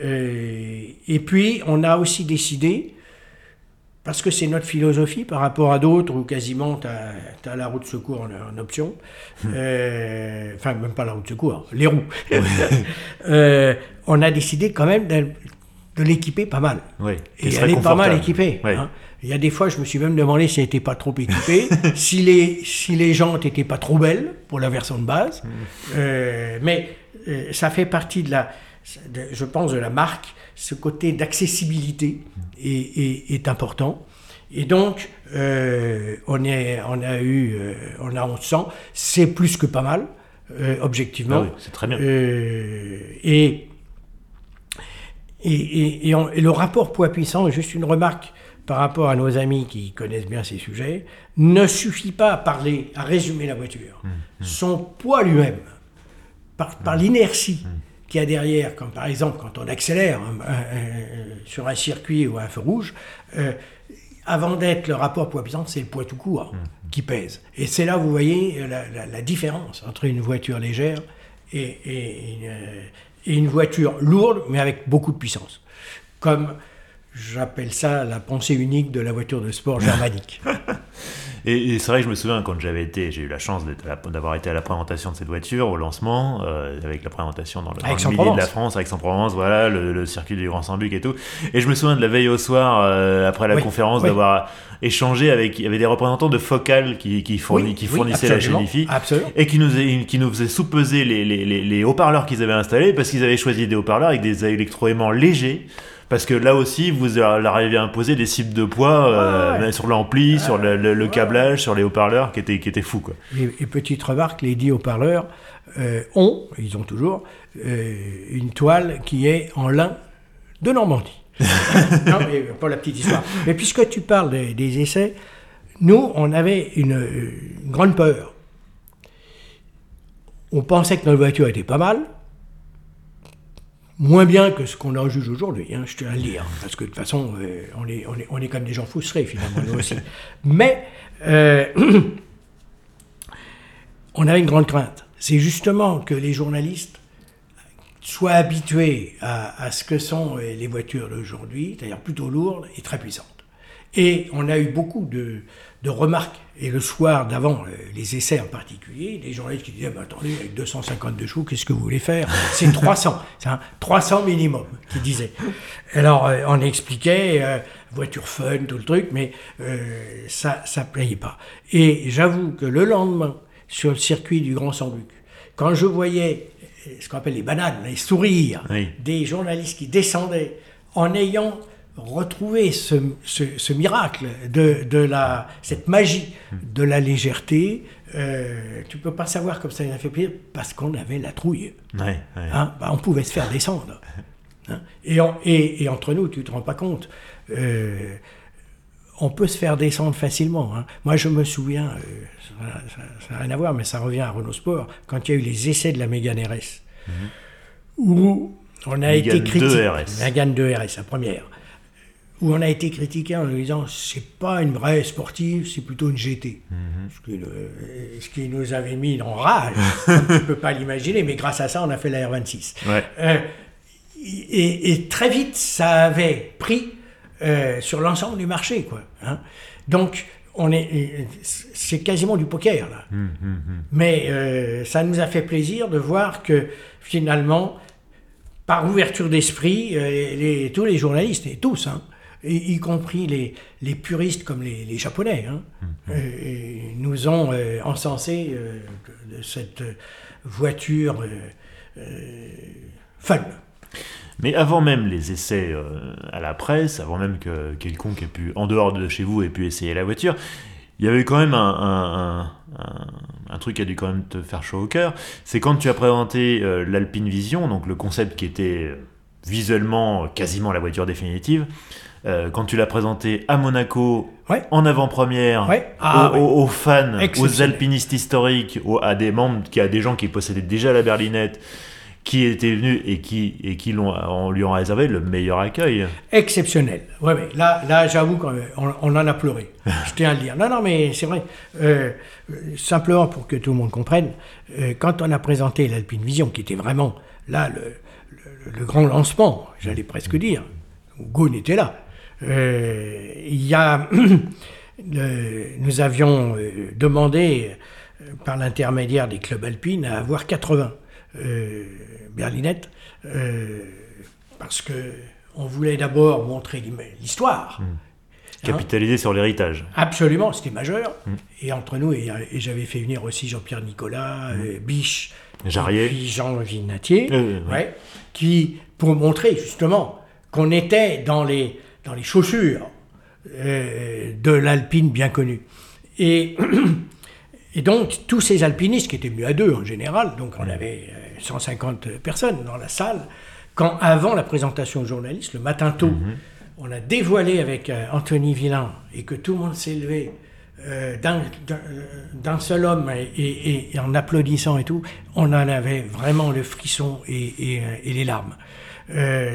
Euh, et puis on a aussi décidé, parce que c'est notre philosophie par rapport à d'autres où quasiment tu as, la roue de secours en, en option, euh, enfin même pas la roue de secours, les roues, on a décidé quand même de, de l'équiper pas mal. Oui. Et elle est pas mal équipée. Ouais. hein. Il y a des fois, je me suis même demandé si elle n'était pas trop équipée, si, les, si les jantes n'étaient pas trop belles pour la version de base. Euh, mais euh, ça fait partie de la, de- je pense, de la marque. Ce côté d'accessibilité est, est- est important. Et donc, euh, on, est, on a eu, on a 1100. C'est plus que pas mal, objectivement. Ah oui, c'est très bien. Et, et, et- et on- et le rapport poids-puissance, juste une remarque par rapport à nos amis qui connaissent bien ces sujets, ne suffit pas à parler, à résumer la voiture. Son poids lui-même, par, par l'inertie qu'il y a derrière, comme par exemple quand on accélère hein, un- un- sur un circuit ou un feu rouge, euh, avant d'être le rapport poids-puissance, c'est le poids tout court qui pèse. Et c'est là, vous voyez, la, la- la différence entre une voiture légère et, et une, euh, et une voiture lourde, mais avec beaucoup de puissance. Comme j'appelle ça la pensée unique de la voiture de sport germanique. Et, et c'est vrai que je me souviens quand j'avais été, j'ai eu la chance d'avoir été à la présentation de cette voiture au lancement, euh, avec la présentation dans le, dans le de la France, avec Aix-en-Provence, voilà, le, le circuit du Grand Sambuc et tout. Et je me souviens de la veille au soir, euh, après la Oui, conférence, oui. d'avoir échangé avec, il y avait des représentants de Focal qui, qui, fourni- Oui, qui oui, fournissaient la chaîne IFI. Et qui nous, qui nous faisaient sous-peser les, les, les, les haut-parleurs qu'ils avaient installés parce qu'ils avaient choisi des haut-parleurs avec des électroaimants légers. Parce que là aussi, vous leur aviez imposé des cibles de poids euh, Ouais, sur l'ampli, sur le, le- le câblage, sur les haut-parleurs, qui étaient, qui étaient fous, quoi. Et, et petite remarque, les dix haut-parleurs euh, ont, ils ont toujours, euh, une toile qui est en lin de Normandie. non, mais pas la petite histoire. Mais puisque tu parles des, des essais, nous, on avait une, une grande peur. On pensait que notre voiture était pas mal, moins bien que ce qu'on en juge aujourd'hui, hein, je tiens à le dire, parce que de toute façon, euh, on, est, on, est, on est comme des gens foussés finalement, nous aussi. Mais euh, on avait une grande crainte. C'est justement que les journalistes soient habitués à, à ce que sont euh, les voitures d'aujourd'hui, c'est-à-dire plutôt lourdes et très puissantes. Et on a eu beaucoup de, de remarques, et le soir d'avant, euh, les essais en particulier, des journalistes qui disaient, bah, attendez, avec 252 chevaux, qu'est-ce que vous voulez faire? C'est 300, c'est un 300 minimum, qui disaient. Alors, euh, on expliquait, euh, voiture fun, tout le truc, mais euh, ça ça payait pas. Et j'avoue que le lendemain, sur le circuit du Grand Sambuc, quand je voyais ce qu'on appelle les bananes, les sourires Oui. des journalistes qui descendaient en ayant retrouvé ce, ce- ce miracle de, de la, cette magie de la légèreté, euh, tu peux pas savoir comme ça nous a fait plaisir parce qu'on avait la trouille. Ouais, ouais. Hein, bah, on pouvait se faire descendre. Hein. Et, en- et- et entre nous, tu te rends pas compte, euh, on peut se faire descendre facilement. hein. Moi, je me souviens, euh, ça n'a rien à voir, mais ça revient à Renault Sport, quand il y a eu les essais de la Mégane RS, où on a Mégane été critiqué. 2 RS. Mégane 2 RS, la première. Où on a été critiqué en nous disant c'est pas une vraie sportive, c'est plutôt une GT. ce, qui, euh, ce qui nous avait mis en rage. on ne peut pas l'imaginer, mais grâce à ça, on a fait la R26. Ouais. Euh, et, et très vite, ça avait pris euh, sur l'ensemble du marché, quoi. hein. Donc, on est, c'est quasiment du poker là. Mais euh, ça nous a fait plaisir de voir que finalement, par ouverture d'esprit, euh, les- tous les journalistes et tous, hein, y, y compris les, les puristes comme les, les japonais, hein, euh, et nous ont euh, encensé euh, de, cette voiture euh, euh, fun. Mais avant même les essais euh, à la presse, avant même que quelconque ait pu, en dehors de chez vous, ait pu essayer la voiture, il y avait quand même un, un- un- un- un truc qui a dû quand même te faire chaud au cœur. C'est quand tu as présenté euh, l'Alpine Vision, donc le concept qui était euh, visuellement quasiment la voiture définitive. euh, quand tu l'as présenté à Monaco, Ouais. en avant-première, Ouais. Ah, aux, ouais. aux- aux fans, aux alpinistes historiques, aux- à des membres, qui- à des gens qui possédaient déjà la berlinette, qui était venu et qui, et qui l'ont, on lui ont réservé le meilleur accueil. Exceptionnel. Ouais, ouais. Là, là j'avoue qu'on on en a pleuré. Je tiens à le dire. Non, non, mais c'est vrai. Euh, simplement pour que tout le monde comprenne, euh, quand on a présenté l'Alpine Vision, qui était vraiment là le, le, grand lancement, j'allais presque dire, où Gaune était là, euh, il y a, nous avions demandé par l'intermédiaire des clubs alpines à avoir 80 berlinettes parce que on voulait d'abord montrer l'histoire. Hmm. Capitaliser sur l'héritage. Absolument, c'était majeur. Hmm. Et entre nous, et, j'avais fait venir aussi Jean-Pierre Nicolas, euh, Biche, Jarrier. puis Jean Vinatier, qui, pour montrer justement qu'on était dans les, dans les chaussures euh, de l'alpine bien connue. Et, et donc, tous ces alpinistes qui étaient venus à deux en général, donc on avait 150 euh, personnes dans la salle, quand avant la présentation aux journalistes, le matin tôt, mhm. on a dévoilé avec euh, Anthony Villain et que tout le monde s'est levé euh, d'un seul homme et, en applaudissant et tout, on en avait vraiment le frisson et, euh, les larmes.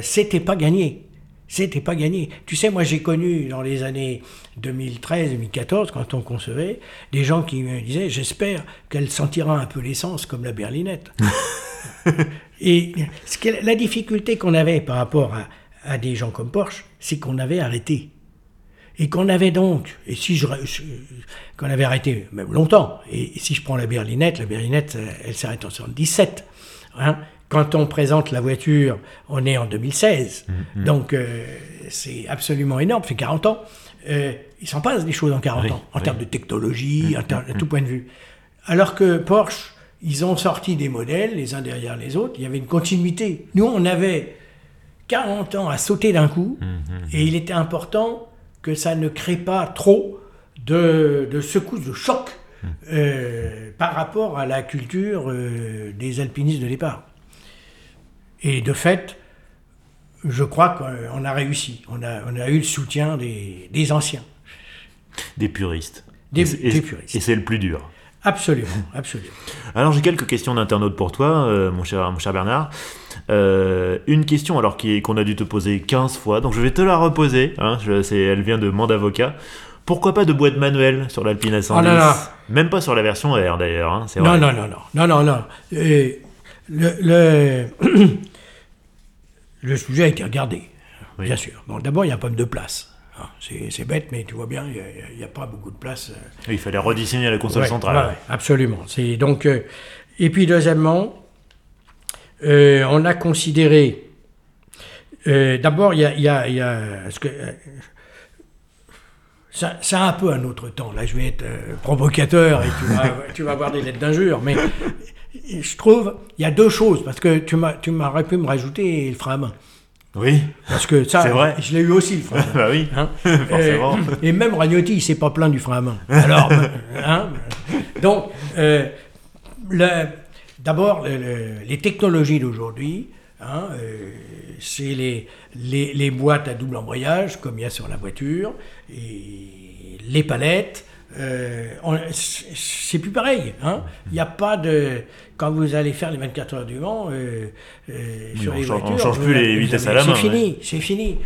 C'était pas gagné. C'était pas gagné. Tu sais, moi j'ai connu dans les années 2013-2014, quand on concevait, des gens qui me disaient J'espère qu'elle sentira un peu l'essence comme la berlinette. Et ce la difficulté qu'on avait par rapport à, des gens comme Porsche, c'est qu'on avait arrêté. Et qu'on avait donc, et si je, qu'on avait arrêté même longtemps, et, si je prends la berlinette, la berlinette, elle s'arrête en 77. Hein. Quand on présente la voiture, on est en 2016. Mm, mm. Donc euh, c'est absolument énorme, fait 40 ans. Euh, il s'en passe des choses en 40 ans, en termes de technologie, mm, en tout point de vue. Alors que Porsche, ils ont sorti des modèles, les uns derrière les autres, il y avait une continuité. Nous, on avait 40 ans à sauter d'un coup, et il était important que ça ne crée pas trop de, de secousses, de chocs mhm. euh, par rapport à la culture euh, des alpinistes de départ. Et de fait, je crois qu'on a réussi. On a, on a eu le soutien des, des anciens. Des puristes. Des, des puristes. Et c'est le plus dur. Absolument, absolument. Alors j'ai quelques questions d'internautes pour toi, euh, mon, cher, mon cher Bernard. Euh, une question alors qu'on a dû te poser 15 fois, donc je vais te la reposer. Hein, je, elle vient de Mandavocat. Pourquoi pas de boîte manuelle sur l'Alpine A110 Même pas sur la version R d'ailleurs. Hein, non, non, non, non, non, non, non. le, le, le, sujet a été regardé, bien sûr. Bon, d'abord, il y a un problème de place. Ah, c'est bête, mais tu vois bien, il n'y a, pas beaucoup de place. Euh. il fallait redessiner la console centrale. Ouais, absolument. Donc, euh, et puis, deuxièmement, euh, on a considéré. D'abord, il y a. Y a, y a que, c'est un peu un autre temps. Là, je vais être provocateur et tu vas, tu vas avoir des lettres d'injure. Mais je trouve, il y a deux choses. Parce que tu m'aurais pu me rajouter le frein à main. Oui. Parce que ça, vrai. je l'ai eu aussi, le frein à main. bah oui, hein forcément. Et, même Ragnotti, il s'est pas plein du frein à main. Alors, hein donc, euh, d'abord, les technologies d'aujourd'hui, hein, euh, c'est les, les, les, boîtes à double embrayage, comme il y a sur la voiture, et les palettes, euh, c'est plus pareil. Hein. Il n'y a pas de. Quand vous allez faire les 24 heures du Mans euh, euh, sur les voitures, on change plus les vitesses à la main. C'est fini, c'est fini.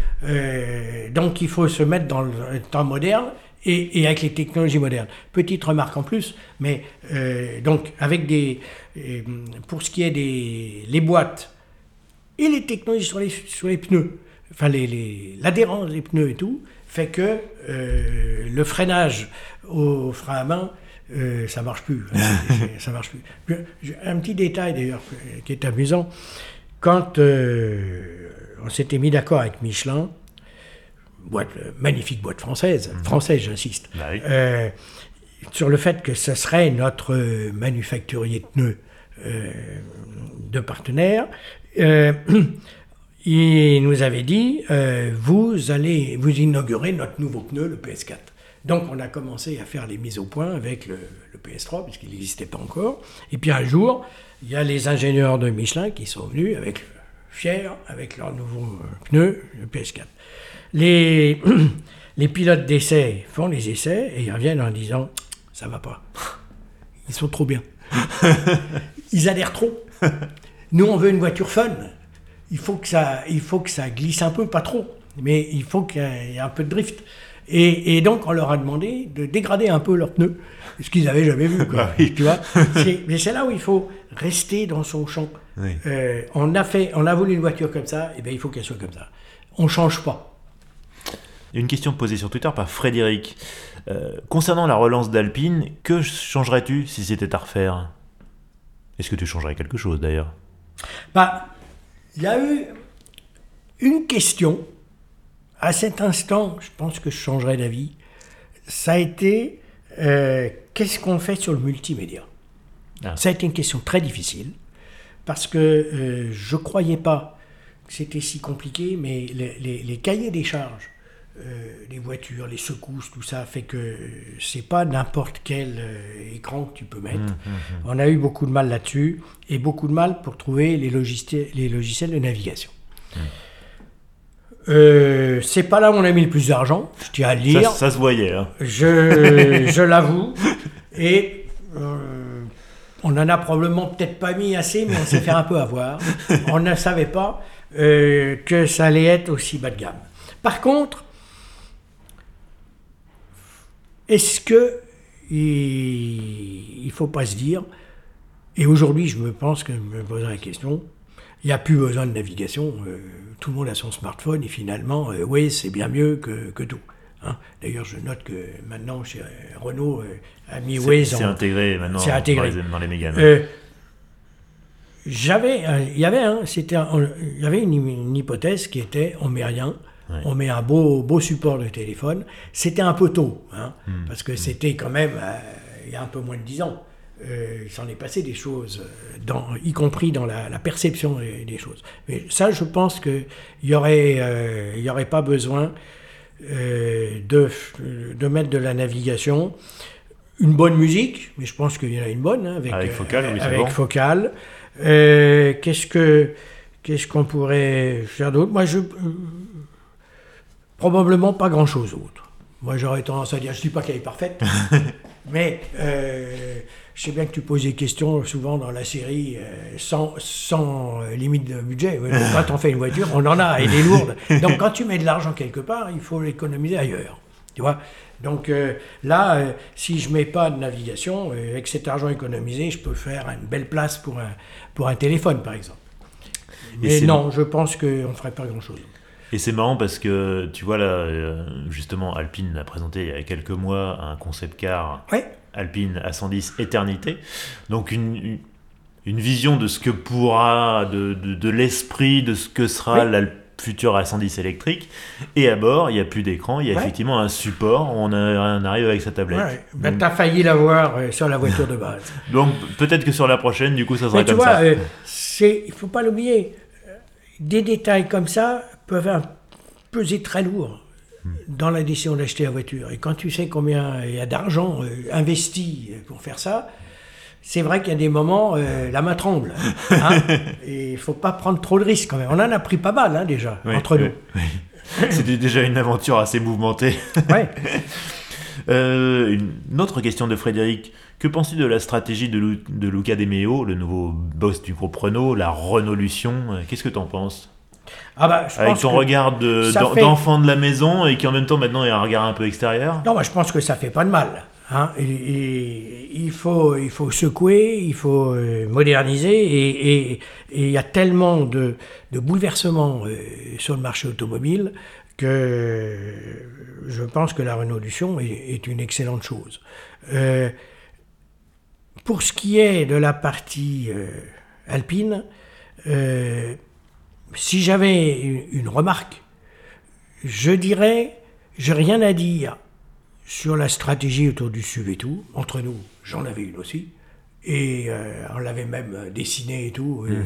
donc il faut se mettre dans le temps moderne et, avec les technologies modernes. Petite remarque en plus, mais donc avec des. pour ce qui est des les boîtes et les technologies sur les, sur les pneus, enfin l'adhérence les, des pneus et tout, fait que le freinage au frein à main, euh, ça marche plus. ça marche plus. Un petit détail d'ailleurs qui est amusant. Quand euh, on s'était mis d'accord avec Michelin, boîte, magnifique boîte française, mhm. française j'insiste, bah euh, sur le fait que ce serait notre manufacturier de pneus de partenaire, il nous avait dit, vous allez vous inaugurer notre nouveau pneu, le PS4. Donc on a commencé à faire les mises au point avec le, PS3, puisqu'il n'existait pas encore. Et puis un jour, il y a les ingénieurs de Michelin qui sont venus avec fiers avec leur nouveau euh, pneu, le PS4. Les, les pilotes d'essai font les essais et ils reviennent en disant ça va pas. Ils sont trop bien. Ils adhèrent trop. Nous, on veut une voiture fun. Il faut que ça, il faut que ça glisse un peu, pas trop, mais il faut qu'il y ait un peu de drift. Et, et donc, on leur a demandé de dégrader un peu leurs pneus, ce qu'ils n'avaient jamais vu. Quoi, Bah oui. tu vois? C'est- mais c'est là où il faut rester dans son champ. Oui. Euh, on, a fait, on a voulu une voiture comme ça, et bien il faut qu'elle soit comme ça. On change pas. Une question posée sur Twitter par Frédéric. Euh, concernant la relance d'Alpine, que changerais-tu si c'était à refaire? Est-ce que tu changerais quelque chose d'ailleurs? Bah, il y a eu une question. À cet instant, je pense que je changerais d'avis. Ça a été euh, qu'est-ce qu'on fait sur le multimédia? Ah. Ça a été une question très difficile parce que euh, je ne croyais pas que c'était si compliqué, mais les, les- les cahiers des charges, euh, les voitures, les secousses, tout ça fait que c'est pas n'importe quel euh, écran que tu peux mettre. On a eu beaucoup de mal là-dessus et beaucoup de mal pour trouver les logiciels, les logiciels de navigation. Euh, c'est pas là où on a mis le plus d'argent, je tiens à le dire. ça se voyait. hein. Je, je l'avoue. Et on en a probablement peut-être pas mis assez, mais on s'est fait un peu avoir. On ne savait pas que ça allait être aussi bas de gamme. Par contre, est-ce que il ne faut pas se dire, et aujourd'hui je me pense que je me poserai la question, il n'y a plus besoin de navigation, euh, tout le monde a son smartphone et finalement, euh, oui, c'est bien mieux que, que tout. hein. D'ailleurs, je note que maintenant, chez euh, Renault, euh, a mis C'est Waze c'est intégré maintenant C'est intégré. Dans, les, les Mégane. euh, j'avais, il y avait, un- c'était, un- il y avait une, une hypothèse qui était, on met rien, Ouais. on met un beau, beau support de téléphone. C'était un peu tôt, hein, Hmm. parce que c'était quand même euh, il y a un peu moins de dix ans. Euh, il s'en est passé des choses, dans, y compris dans la, la perception des, des choses. Mais ça, je pense qu'il n'y aurait, euh, y aurait pas besoin de, de mettre de la navigation. Une bonne musique, mais je pense qu'il y en a une bonne hein, avec, Avec Focal, oui, avec bon. Focal. Qu'est-ce que qu'est-ce qu'on pourrait faire d'autre? Moi, je probablement pas grand-chose d'autre. Moi, j'aurais tendance à dire, je dis pas qu'elle est parfaite, mais euh, je sais bien que tu poses des questions souvent dans la série euh, sans, sans euh, limite de budget. Quand on fait une voiture, on en a, elle est lourde. Donc, quand tu mets de l'argent quelque part, il faut l'économiser ailleurs. Tu vois? Donc euh, là, si je mets pas de navigation, avec cet argent économisé, je peux faire une belle place pour un, pour un téléphone, par exemple. Mais non, je pense qu'on ne ferait pas grand-chose. Et c'est marrant parce que tu vois là, euh, justement, Alpine a présenté il y a quelques mois un concept car Alpine A110 Éternité. Donc une, une- une vision de ce que pourra, de, de, de l'esprit de ce que sera Oui. la future A110 électrique. Et à bord, il n'y a plus d'écran, il y a Ouais. effectivement un support, on, a- on arrive avec sa tablette. ouais. Ben, t'as failli l'avoir euh, sur la voiture de base. Donc peut-être que sur la prochaine, du coup, ça sera Mais tu comme vois, ça. euh, il faut pas l'oublier. Des détails comme ça peuvent peser très lourd dans la décision d'acheter la voiture. Et quand tu sais combien il y a d'argent euh, investi pour faire ça, c'est vrai qu'il y a des moments, euh, la main tremble. hein. et il faut pas prendre trop de risques quand même. On en a pris pas mal hein, déjà, Oui, entre oui, oui. C'était déjà une aventure assez mouvementée. nous. Ouais. Euh, une autre question de Frédéric. Que penses-tu de la stratégie de, Lu- de Luca De Meo, le nouveau boss du groupe Renault, la Renaulution Euh, Qu'est-ce que tu en penses? Ah bah, je Avec pense ton que- regard de- fait- d'enfant de la maison et qui en même temps maintenant est un regard un peu extérieur Non, je pense que ça fait pas de mal. hein. Et- et il, faut, il faut secouer, il faut euh, moderniser, et il y a tellement de, de bouleversements euh, sur le marché automobile que je pense que la Renaulution est, est une excellente chose. Euh, pour ce qui est de la partie euh, alpine, euh, si j'avais une, remarque, je dirais, j'ai rien à dire sur la stratégie autour du SUV et tout. Entre nous, j'en avais une aussi. Et euh, on l'avait même euh, dessinée et tout, euh,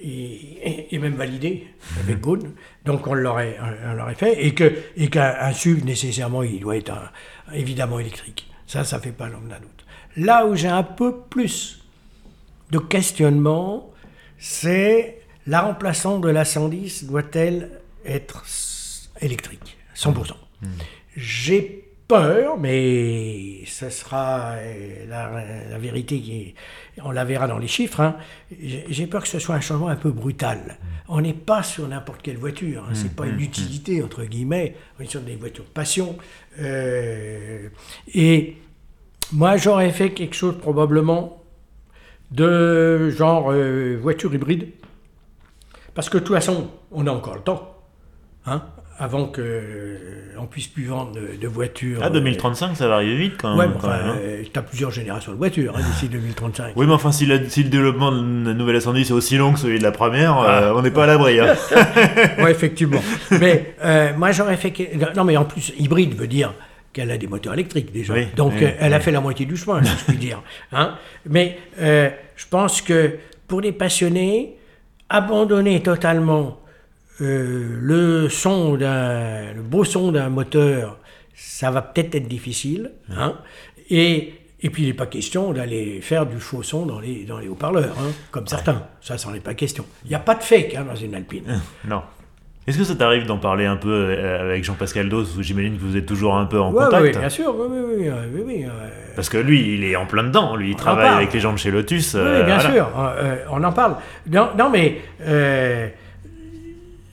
et, et- et même validée avec Ghosn. Donc on l'aurait, on l'aurait fait. Et que et qu'un un SUV, nécessairement, il doit être un- évidemment électrique. Ça, ça fait pas l'homme d'un doute. Là où j'ai un peu plus de questionnement, c'est la remplaçante de la 110 doit-elle être électrique 100%. J'ai peur, mais ce sera euh, la, la vérité qui on la verra dans les chiffres. hein. J'ai peur que ce soit un changement un peu brutal. On n'est pas sur n'importe quelle voiture. Hein. C'est pas une utilité entre guillemets. On est sur des voitures de passion. Euh, et moi, j'aurais fait quelque chose probablement de genre euh, voiture hybride. Parce que de toute façon, on a encore le temps. Hein, avant que euh, on puisse plus vendre de, de voitures. Ah, 2035, ça va arriver vite quand euh, Ouais, même. mais quand enfin, hein. euh, t'as plusieurs générations de voitures hein, d'ici 2035. Oui, mais enfin, si, la- si le développement de la nouvelle S110 est aussi long que celui de la première, Ah. euh, on n'est pas à l'abri. hein. Ouais, effectivement. mais euh, moi, j'aurais fait. que- Non, mais en plus, hybride veut dire qu'elle a des moteurs électriques déjà. Oui, Donc, oui, euh, elle a oui. fait la moitié du chemin, si je puis dire. Hein mais euh, je pense que pour les passionnés, abandonner totalement euh, le son d'un, le beau son d'un moteur, ça va peut-être être difficile. Hein et, et puis, il n'est pas question d'aller faire du faux son dans les, dans les haut-parleurs, hein, comme certains. Ça, ça n'en est pas question. Il n'y a pas de fake hein, dans une Alpine. non. Est-ce que ça t'arrive d'en parler un peu euh, avec Jean-Pascal Dos J'imagine que vous êtes toujours un peu en Ouais, contact. ouais, bien sûr, oui, oui, oui, oui, oui, Parce que lui, il est en plein dedans. Lui, il travaille avec les gens de chez Lotus. oui, euh, bien voilà. sûr, euh, on en parle. Non, non mais euh,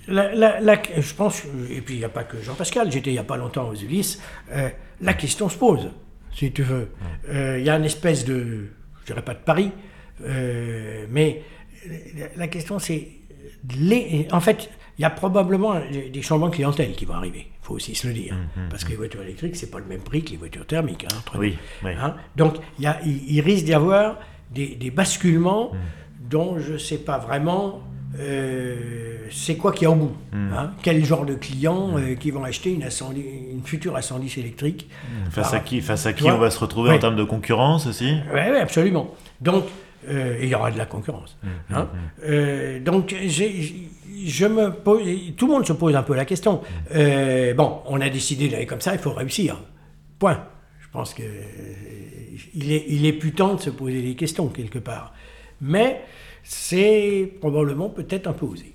la- la- la- je pense, et puis il n'y a pas que Jean-Pascal, j'étais il n'y a pas longtemps aux Ulysses, euh, la question se pose, si tu veux. Il y a une espèce de, je dirais pas de pari, mais la- question c'est, en fait, il y a probablement des changements de clientèle qui vont arriver, il faut aussi se le dire, parce que les voitures électriques, c'est pas le même prix que les voitures thermiques. hein, entre Oui. Hein Donc, il, y a- il- il risque d'y avoir des, des basculements dont je ne sais pas vraiment euh, c'est quoi y a au bout. hein. Quel genre de clients euh, qui vont acheter une, Ascendis- une future A110 électrique. Face à qui, face à qui on va se retrouver Ouais. en termes de concurrence aussi? Oui, absolument. Donc, euh, il y aura de la concurrence. hein. Euh, donc, j'ai- je me pose, tout le monde se pose un peu la question. Euh, bon, on a décidé d'aller comme ça, il faut réussir. Point. Je pense que euh, il est, il est plus temps de se poser des questions quelque part. Mais c'est probablement peut-être un peu osé.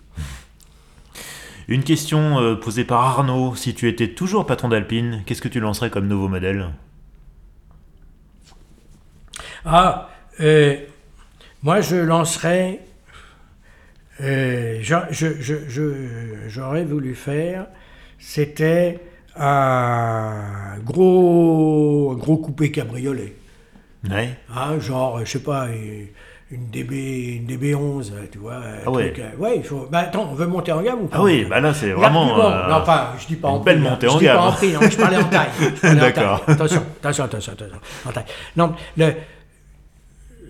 Une question euh, posée par Arnaud. Si tu étais toujours patron d'Alpine, qu'est-ce que tu lancerais comme nouveau modèle? Ah, euh, moi je lancerais. Euh, j'a- je- je- je- J'aurais voulu faire, c'était un gros, un gros coupé cabriolet. Ouais. Hein, genre, je sais pas, une une DB, une DB11, tu vois. Ah ouais. truc, euh, ouais, il faut. Bah attends, on veut monter en gamme ou pas? Ah oui, bah là c'est vraiment. Euh, non, enfin, je dis pas en belle prix, hein. montée je en dis pas gamme. en prix, non, je parlais en taille. je D'accord. Attention, attention, attention, attention, en taille. Non, le,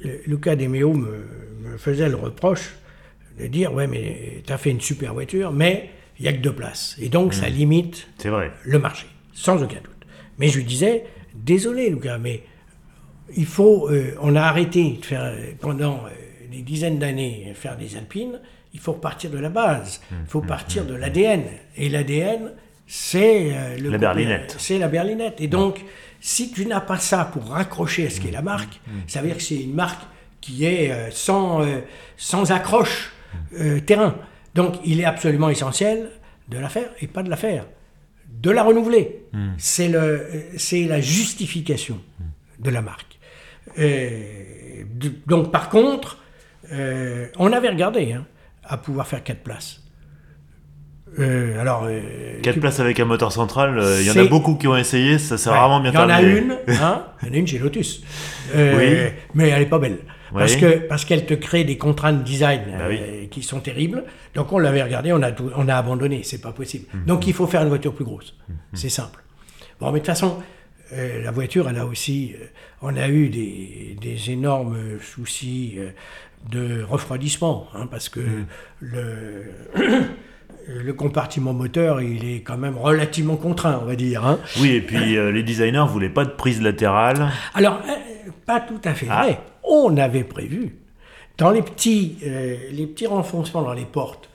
le- Luca De Meo me, me faisait le reproche de dire, ouais, mais t'as fait une super voiture, mais il n'y a que deux places. Et donc, ça limite C'est vrai. le marché, sans aucun doute. Mais je lui disais, désolé Lucas, mais il faut, euh, on a arrêté de faire euh, pendant euh, des dizaines d'années faire des alpines, il faut repartir de la base, Mmh, il faut partir de l'ADN. Et l'ADN, c'est euh, le La berlinette. C'est la berlinette. Et donc, si tu n'as pas ça pour raccrocher à ce qu'est la marque, ça veut dire que c'est une marque qui est sans, sans accroche euh, terrain. Donc, il est absolument essentiel de la faire et pas de la faire de la renouveler. C'est le, euh, c'est la justification de la marque. Euh, donc par contre, euh, on avait regardé hein, à pouvoir faire quatre places. Euh, alors, 4 tu- places avec un moteur central, il y en a beaucoup qui ont essayé, ça s'est Ouais, rarement bien Il y en a terminé. une, hein, il y en a une chez Lotus. Oui. Mais elle n'est pas belle. Parce que parce qu'elle te crée des contraintes design Bah oui. euh, qui sont terribles. Donc on l'avait regardé, on a, tout- on a abandonné, c'est pas possible. Mhm. Donc il faut faire une voiture plus grosse. C'est simple. Bon, mais de toute façon, euh, la voiture, elle a aussi, euh, on a eu des, des énormes soucis de refroidissement, hein, parce que Mhm. le le compartiment moteur, il est quand même relativement contraint, on va dire. hein. Oui, et puis euh, les designers voulaient pas de prise latérale. Alors, euh, pas tout à fait Ah. vrai. On avait prévu, dans les petits, euh, les petits renfoncements dans les portes,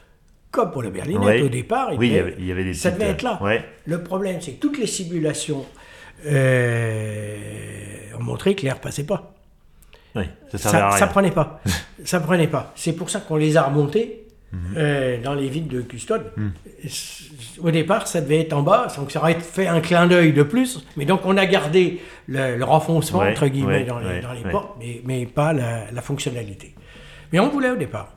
comme pour la berlinette au départ, Oui, il y avait- il y avait des ça petites, devait être là. euh, ouais. Le problème, c'est que toutes les simulations euh, ont montré que l'air passait pas. Oui, ça à Ça, rien. ça prenait pas. ça prenait pas. C'est pour ça qu'on les a remontés euh, dans les vides de Custode. Au départ, ça devait être en bas, donc ça aurait fait un clin d'œil de plus. Mais donc, on a gardé le, le renfoncement, Ouais, entre guillemets, ouais, dans les, ouais, dans les portes, mais, mais pas la, la fonctionnalité. Mais on voulait au départ.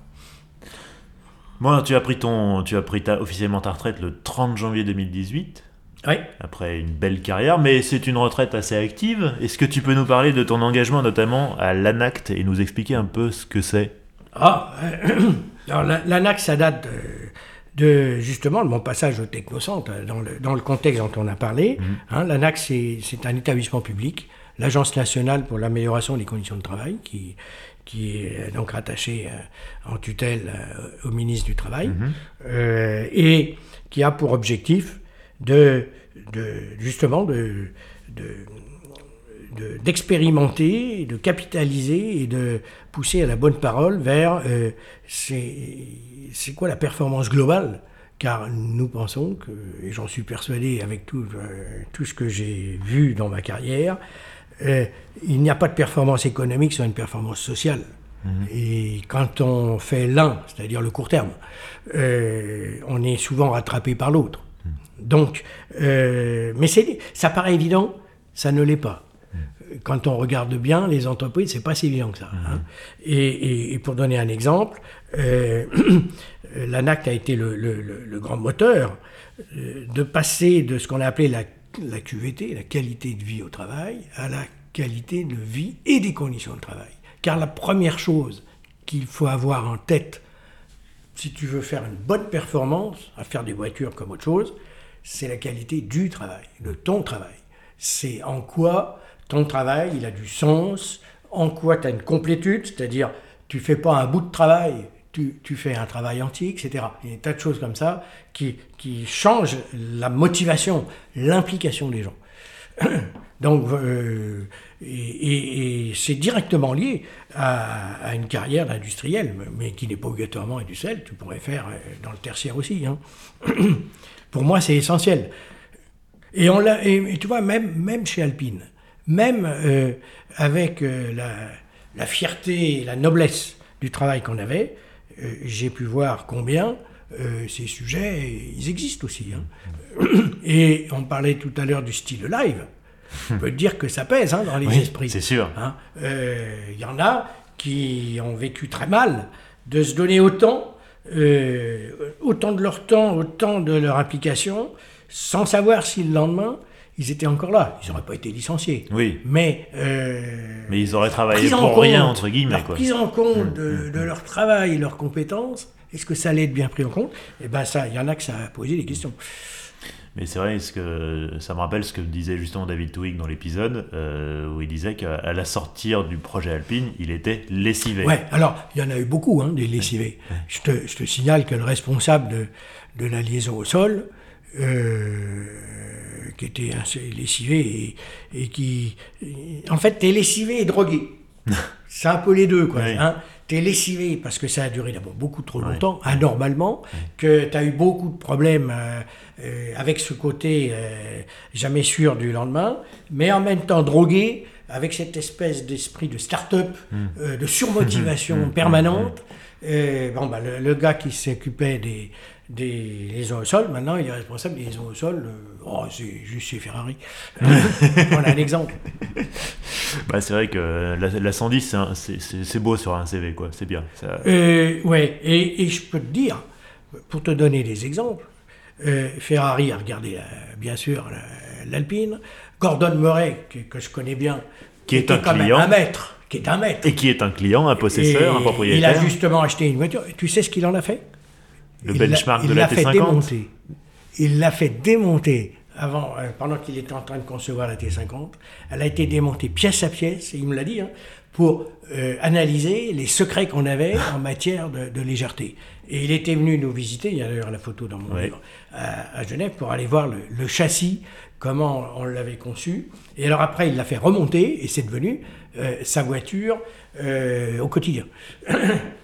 Bon, tu as pris, ton, tu as pris ta, officiellement ta retraite le 30 janvier 2018, Oui. après une belle carrière, mais c'est une retraite assez active. Est-ce que tu peux nous parler de ton engagement notamment à l'ANACT et nous expliquer un peu ce que c'est? Ah, euh, alors la- l'ANAC, ça date de, de, justement de mon passage au Technocentre, euh, dans le, dans le contexte dont on a parlé. Hein, L'ANAC, c'est un établissement public, l'Agence nationale pour l'amélioration des conditions de travail, qui, qui est donc rattachée euh, en tutelle euh, au ministre du Travail, euh, et qui a pour objectif de, de justement de- d'expérimenter, de, capitaliser et de pousser à la bonne parole vers euh, c'est quoi la performance globale? Car nous pensons que, et j'en suis persuadé avec tout, euh, tout ce que j'ai vu dans ma carrière, euh, il n'y a pas de performance économique sans une performance sociale. Et quand on fait l'un, c'est-à-dire le court terme, euh, on est souvent rattrapé par l'autre. Donc, euh, mais ça paraît évident, ça ne l'est pas. Quand on regarde bien les entreprises, c'est pas si évident que ça. hein. Et, et- et pour donner un exemple, euh, l'ANACT a été le, le- le- le grand moteur euh, de passer de ce qu'on a appelé la, la QVT, la qualité de vie au travail, à la qualité de vie et des conditions de travail. Car la première chose qu'il faut avoir en tête si tu veux faire une bonne performance, à faire des voitures comme autre chose, c'est la qualité du travail, de ton travail. C'est en quoi ton travail, il a du sens, en quoi tu as une complétude, c'est-à-dire tu fais pas un bout de travail, tu, tu fais un travail entier, etc. Il y a des tas de choses comme ça qui, qui changent la motivation, l'implication des gens. Donc, euh, et, c'est directement lié à, à une carrière d'industriel, mais qui n'est pas obligatoirement industrielle, tu pourrais faire euh, dans le tertiaire aussi. hein. Pour moi, c'est essentiel. Et, on et tu vois, même, même chez Alpine, même euh, avec euh, la, la fierté et la noblesse du travail qu'on avait, euh, j'ai pu voir combien euh, ces sujets, ils existent aussi. hein. Et on parlait tout à l'heure du style live. On peut dire que ça pèse hein, dans les Oui, esprits. c'est sûr. Hein. Euh, Il y en a qui ont vécu très mal de se donner autant, euh, autant de leur temps, autant de leur implication, sans savoir si le lendemain, ils étaient encore là. Ils n'auraient pas été licenciés. Oui, Mais, euh, mais ils auraient travaillé prise en pour rien, compte, entre guillemets. leur Quoi. Prise en compte de, de leur travail et leurs compétences, est-ce que ça allait être bien pris en compte? Eh bien, ça, il y en a que ça a posé des questions. Mais c'est vrai, ce que, ça me rappelle ce que disait justement David Twig dans l'épisode, euh, où il disait qu'à la sortie du projet Alpine, il était lessivé. Ouais, alors, il y en a eu beaucoup, hein, des lessivés. Je, te, je te signale que le responsable de, de la liaison au sol, euh, était lessivé et, et qui. En fait, t'es lessivé et drogué. C'est un peu les deux, quoi. Oui. Hein. T'es lessivé parce que ça a duré d'abord beaucoup trop longtemps, anormalement, que tu as eu beaucoup de problèmes euh, euh, avec ce côté euh, jamais sûr du lendemain, mais en même temps drogué avec cette espèce d'esprit de start-up, euh, de surmotivation permanente. Euh, bon, bah, le, le gars qui s'occupait des, des liaisons au sol, maintenant il est responsable des liaisons au sol. euh, oh, c'est juste chez Ferrari. voilà un exemple. Bah, c'est vrai que la, la 110, c'est beau sur un CV, quoi. C'est bien. Ça- Euh, ouais, et, et je peux te dire, pour te donner des exemples, euh, Ferrari a regardé, euh, bien sûr, la- l'Alpine. Gordon Murray, que, que je connais bien, Qui est un client. un maître, qui est un maître. Et qui est un client, un possesseur, Et un propriétaire. Il a justement acheté une voiture. Tu sais ce qu'il en a fait? Le Il l'a- benchmark il de la l'a fait T50. démonter. Il l'a fait démonter avant, euh, pendant qu'il était en train de concevoir la T50. Elle a été démontée pièce à pièce, et il me l'a dit, hein, pour euh, analyser les secrets qu'on avait en matière de, de légèreté. Et il était venu nous visiter, il y a d'ailleurs la photo dans mon Ouais. livre, à, à Genève, pour aller voir le, le châssis, comment on l'avait conçu. Et alors après, il l'a fait remonter, et c'est devenu euh, sa voiture euh, au quotidien.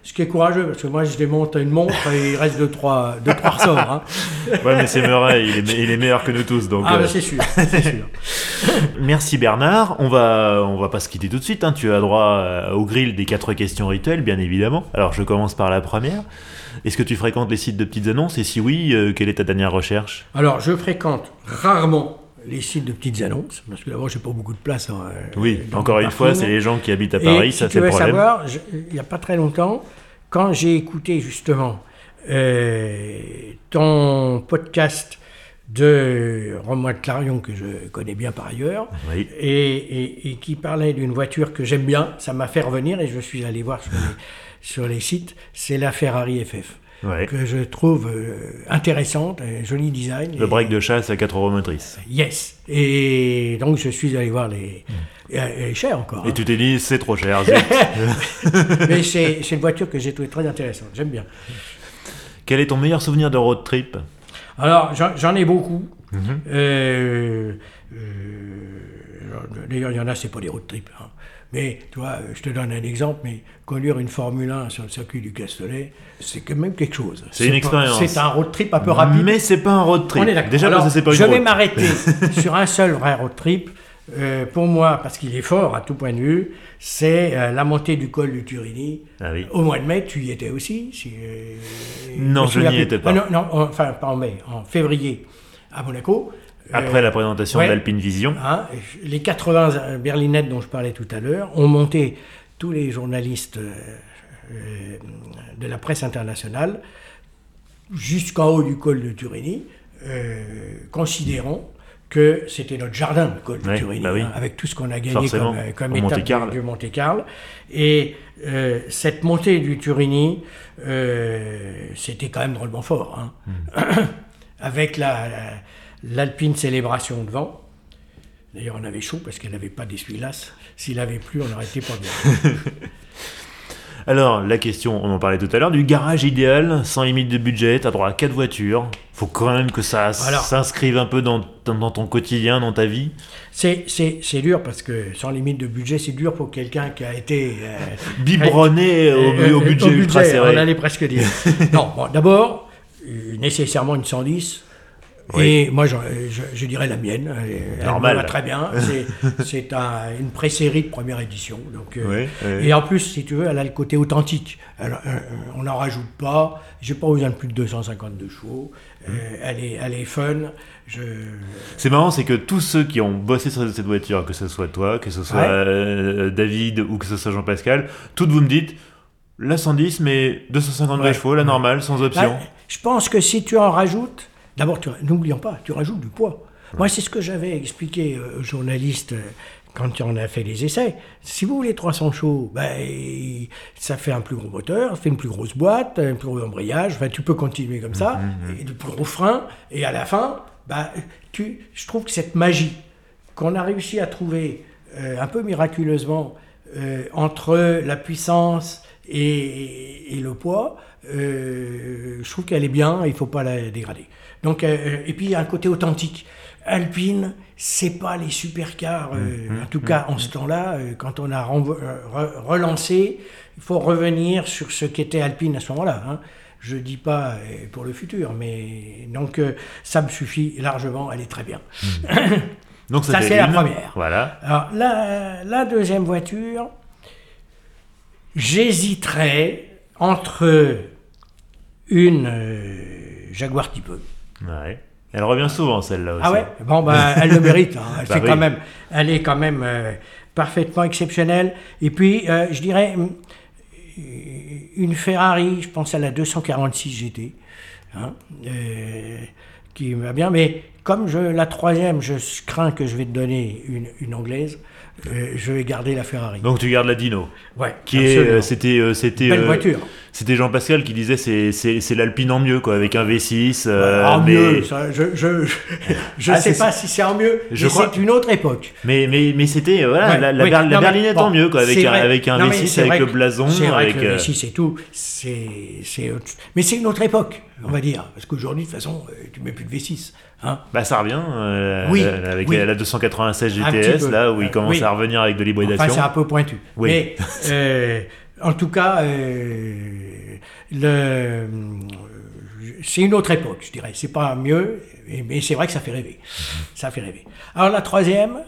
Ce qui est courageux, parce que moi je démonte une montre et il reste deux, trois, deux, trois ressorts. Hein. Ouais, mais c'est Murray, il est, il est meilleur que nous tous. Donc, Ah, euh, bah, c'est sûr, c'est sûr. Merci Bernard. On va, on va pas se quitter tout de suite. hein. Tu as droit euh, au grill des quatre questions rituelles, bien évidemment. Alors, je commence par la première. Est-ce que tu fréquentes les sites de petites annonces? Et si oui, euh, quelle est ta dernière recherche? Alors, je fréquente rarement les sites de petites annonces, parce que d'abord, j'ai pas beaucoup de place. euh, Oui, encore une fois, c'est les gens qui habitent à Et Paris, si ça c'est le problème. savoir, je- il n'y a pas très longtemps, quand j'ai écouté justement euh, ton podcast de Romain Clarion, que je connais bien par ailleurs, Oui. et, et- et qui parlait d'une voiture que j'aime bien, ça m'a fait revenir et je suis allé voir sur les, sur les sites, c'est la Ferrari FF, Ouais. que je trouve euh, intéressante, un joli design. Le et- break de chasse à 4 euros motrices. Yes. Et donc je suis allé voir les... et Elle est chère encore. Et hein. tu t'es dit, c'est trop cher. Mais c'est une voiture que j'ai trouvée très intéressante. J'aime bien. Quel est ton meilleur souvenir de road trip? Alors, j'en ai beaucoup. Mhm. Euh, euh, D'ailleurs, il y en a, c'est pas des road trips. hein. Mais, tu vois, je te donne un exemple, mais conduire une Formule 1 sur le circuit du Castellet, c'est quand même quelque chose. C'est une pas- expérience. C'est un road trip un peu rapide. Mais c'est pas un road trip. On est d'accord. Déjà Alors, parce que pas une je vais m'arrêter sur un seul vrai road trip. Euh, pour moi, parce qu'il est fort à tout point de vue, c'est euh, la montée du col du Turini. Ah oui. Au mois de mai, tu y étais aussi si, euh, Non, je n'y étais pas. Ah non, non, en- enfin, pas en mai, en février, à Monaco. Après la présentation ouais. d'Alpine Vision. Hein, les 80 berlinettes dont je parlais tout à l'heure ont monté tous les journalistes euh, euh, de la presse internationale jusqu'en haut du col de Turini, euh, considérant que c'était notre jardin, le col de Ouais, Turini, bah oui. hein, avec tout ce qu'on a gagné Forcément, comme, comme étape du, du Monte-Carlo. Et euh, cette montée du Turini, euh, c'était quand même drôlement fort. hein. Hmm. avec la- la- l'Alpine Célébration devant. D'ailleurs, on avait chaud parce qu'elle n'avait pas d'essuie-glace. S'il avait plu, on aurait été pas bien. Alors, la question, on en parlait tout à l'heure, du garage idéal, sans limite de budget, t'as droit à 4 voitures. Faut quand même que ça s'inscrive un peu dans, ton quotidien, dans ta vie. C'est- C'est c'est dur parce que sans limite de budget, c'est dur pour quelqu'un qui a été. euh, Biberonné au, euh, au euh, budget ultra On serré. allait presque dire. non, bon, d'abord, euh, nécessairement une 110. Oui. Et moi, je, je- je dirais la mienne. Elle, Normal. me va très bien. C'est- C'est un- une pré-série de première édition. Donc, euh, Oui. Et en plus, si tu veux, elle a le côté authentique. Elle- euh, on n'en rajoute pas. J'ai pas besoin de plus de 252 chevaux. Euh, elle, est, elle est fun. Je... C'est marrant, c'est que tous ceux qui ont bossé sur cette voiture, que ce soit toi, que ce soit Ouais. euh, David ou que ce soit Jean-Pascal, toutes vous me dites la 110, mais 252 Ouais. chevaux, la normale, sans option. Je pense que si tu en rajoutes, d'abord, n'oublions pas, tu rajoutes du poids. Moi, c'est ce que j'avais expliqué euh, aux journalistes euh, quand on a fait les essais. Si vous voulez 300 chevaux, ben, ça fait un plus gros moteur, ça fait une plus grosse boîte, un plus gros embrayage. Enfin, tu peux continuer comme ça, et de plus gros freins. Et à la fin, ben, tu, je trouve que cette magie qu'on a réussi à trouver euh, un peu miraculeusement euh, entre la puissance et, et le poids, euh, je trouve qu'elle est bien, il ne faut pas la dégrader. Donc, euh, et puis il y a un côté authentique. Alpine, c'est pas les supercars, euh, en tout cas en ce temps-là, euh, quand on a euh, re- relancé, il faut revenir sur ce qu'était Alpine à ce moment-là. hein. Je dis pas euh, pour le futur, mais donc euh, ça me suffit largement, elle est très bien. Donc Ça, c'est la première. Voilà. Alors, la, la deuxième voiture, j'hésiterais entre une euh, Jaguar Type E. Ouais. Elle revient souvent, celle-là aussi. Ah ouais? Bon, ben, elle le mérite. hein. Elle, Bah oui. quand même, elle est quand même euh, parfaitement exceptionnelle. Et puis, euh, je dirais, hum, une Ferrari, je pense à la 246 GT, hein, euh, qui va bien. Mais comme je, la troisième, je crains que je vais te donner une, une anglaise, je vais garder la Ferrari. Donc tu gardes la Dino. ouais, Qui est, euh, c'était, euh, c'était, Belle euh, voiture. C'était Jean-Pascal qui disait c'est c'est l'Alpine en mieux quoi, avec un V6. euh, en mais, mieux, ça, je je, je Ah, sais pas si c'est en mieux, Je mais crois- c'est une autre époque. mais mais mais c'était euh, voilà Ouais, la, la, oui. ber- la Non, berlinette bon, en mieux quoi, avec un avec un Non, mais V6 c'est avec le blason, C'est vrai avec que le euh, V6 et tout, c'est c'est mais c'est une autre époque, on va dire, parce qu'aujourd'hui de toute façon, euh, tu mets plus de V6, hein. Bah ça revient euh, Oui, euh, avec oui. la 296 Un petit GTS peu. là où il commence oui. à revenir avec de l'hybridation. Enfin, c'est un peu pointu. Oui. Mais euh, en tout cas, le, c'est une autre époque, je dirais. C'est pas mieux, mais c'est vrai que ça fait rêver. Ça fait rêver. Alors la troisième,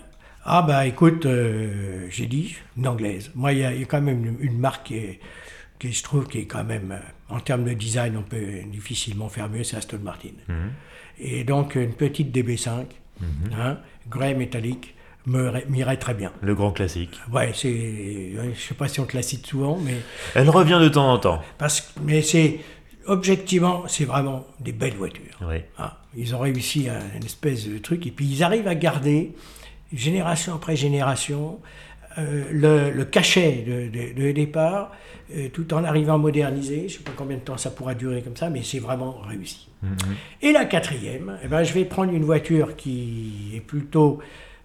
ah bah écoute, euh, j'ai dit une anglaise. Moi, il y, y a quand même une, une marque qui, est, qui, je trouve, qui est quand même, en termes de design, on peut difficilement faire mieux, c'est Aston Martin. Et donc une petite DB5, hein, grey métallique, m'irait très bien. Le grand classique. Ouais, c'est. Je sais pas si on te la cite souvent, mais. Elle revient de temps en temps. Parce, mais c'est. Objectivement, c'est vraiment des belles voitures. Oui. Ah, ils ont réussi à une espèce de truc, et puis ils arrivent à garder, génération après génération, euh, le, le cachet de, de- de départ, euh, tout en arrivant à moderniser. Je ne sais pas combien de temps ça pourra durer comme ça, mais c'est vraiment réussi. Et la quatrième, eh ben, je vais prendre une voiture qui est plutôt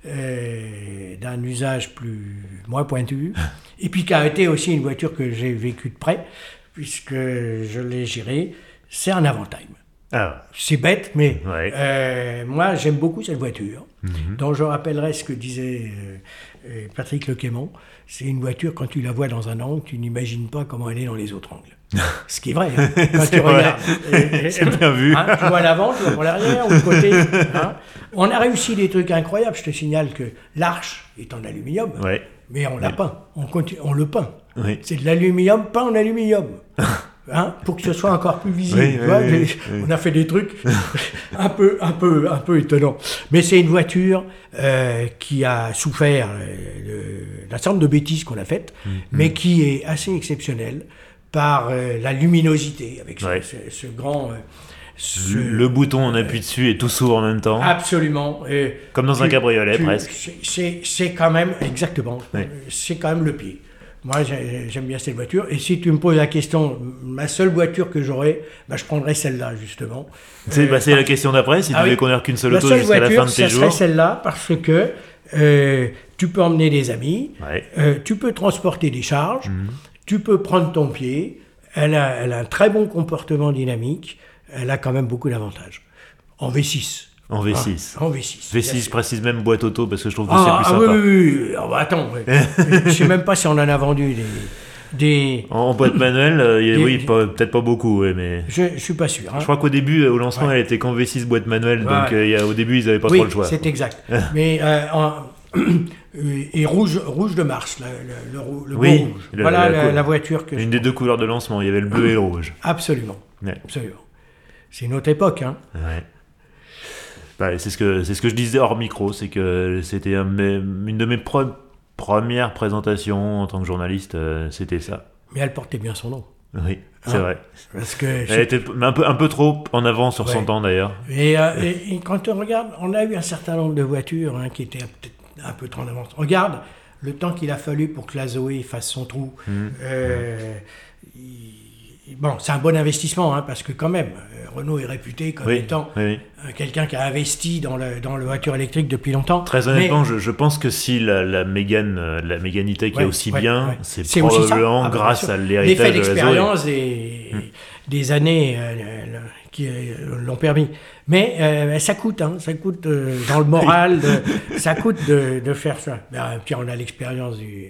euh, d'un usage plus moins pointu, et puis qui a été aussi une voiture que j'ai vécue de près, puisque je l'ai gérée. C'est un Avantime. Ah, C'est bête, mais Ouais. moi j'aime beaucoup cette voiture, dont je rappellerai ce que disait euh, euh, Patrick Lequémont. C'est une voiture, quand tu la vois dans un angle, tu n'imagines pas comment elle est dans les autres angles. ce qui est vrai, hein, quand C'est tu vrai. regardes. Et- et- C'est bien vu. hein, tu vois l'avant, tu vois l'arrière, ou le côté. hein. On a réussi des trucs incroyables. Je te signale que l'arche est en aluminium, ouais. mais on l'a peint. On, continue, on le peint. C'est de l'aluminium peint en aluminium. Hein, pour que ce soit encore plus visible. Oui, tu oui, vois, oui, j'ai- oui. On a fait des trucs un peu, un peu, un peu étonnants. Mais c'est une voiture euh, qui a souffert euh, de- d'un certain nombre de bêtises qu'on a faites, Mm, mais qui est assez exceptionnelle par euh, la luminosité avec ce, Ouais. ce- ce grand. euh, ce- Le bouton, on appuie dessus et tout s'ouvre en même temps. Absolument. Et Comme dans un cabriolet, tu- presque. c'est- quand même, exactement, c'est quand même le pied. Moi, j'ai- j'aime bien cette voiture. Et si tu me poses la question, ma seule voiture que j'aurais, bah, je prendrais celle-là, justement. C'est Euh, bah, c'est la question d'après, si tu ah devais oui. conduire qu'une seule La auto jusqu'à la fin de tes serait jours. celle-là, parce que euh, tu peux emmener des amis, Ouais. euh, tu peux transporter des charges, Mhm. tu peux prendre ton pied, elle a, elle a un très bon comportement dynamique, elle a quand même beaucoup d'avantages. En V6. En V6. Ah, en V6. bien V6 sûr. précise même boîte auto parce que je trouve que Ah, c'est ah plus oui, sympa. oui, oui, oui. Ah, bah, attends, je sais même pas si on en a vendu des... des... En boîte manuelle, euh, oui, pas- peut-être pas beaucoup, ouais, mais. Je, je suis pas sûr. hein. Je crois qu'au début, euh, au lancement, Ouais. elle était qu'en V6 boîte manuelle, donc euh, il y a- au début, ils n'avaient pas oui, trop le choix. c'est exact. Mais en- et rouge, rouge de Mars, le, le, beau Oui, rouge. voilà la voiture que je... Une des deux couleurs de lancement, il y avait le bleu et le rouge. Absolument, absolument. C'est une autre époque. Hein. Ouais. Bah, c'est ce que c'est ce que je disais hors micro, c'est que c'était une de mes pre- premières présentations en tant que journaliste, euh, c'était ça. Mais elle portait bien son nom. Oui, c'est Ah. vrai. Parce que Elle était un peu un peu trop en avant sur son temps d'ailleurs. Et, euh, et- et quand on regarde, on a eu un certain nombre de voitures hein, qui étaient peut-être un peu trop en avance. Regarde le temps qu'il a fallu pour que la Zoé fasse son trou. Euh, il- bon, c'est un bon investissement, hein, parce que quand même, euh, Renault est réputé comme Oui, étant oui, euh, quelqu'un qui a investi dans, le, dans la voiture électrique depuis longtemps. Très honnêtement, je, je pense que si la, la Mégane, euh, la Mégane E-Tech est aussi ouais, bien, ouais. c'est probablement Ah bah, bien grâce à l'héritage de la Zoé. d'expérience des, années euh, qui euh, l'ont permis. Mais euh, ça coûte, hein, ça coûte dans le moral, de- ça coûte de, de faire ça. Ben, puis on a l'expérience du,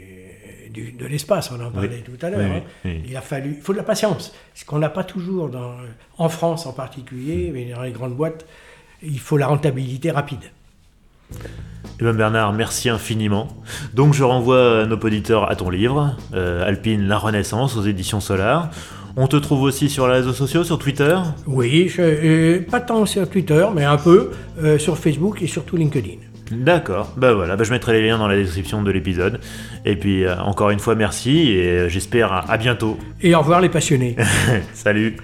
du- de l'espace, on en parlait tout à l'heure. Oui, hein. oui. Il a fallu, il faut de la patience, ce qu'on n'a pas toujours dans, en France en particulier, mais dans les grandes boîtes, il faut la rentabilité rapide. Eh ben Bernard, merci infiniment. Donc je renvoie nos auditeurs à ton livre, euh, Alpine, la Renaissance, aux éditions Solar. On te trouve aussi sur les réseaux sociaux, sur Twitter? Oui, je- euh, pas tant sur Twitter, mais un peu euh, sur Facebook et surtout LinkedIn. D'accord, bah voilà, bah je mettrai les liens dans la description de l'épisode. Et puis euh, encore une fois merci et j'espère à- à bientôt. Et au revoir les passionnés. Salut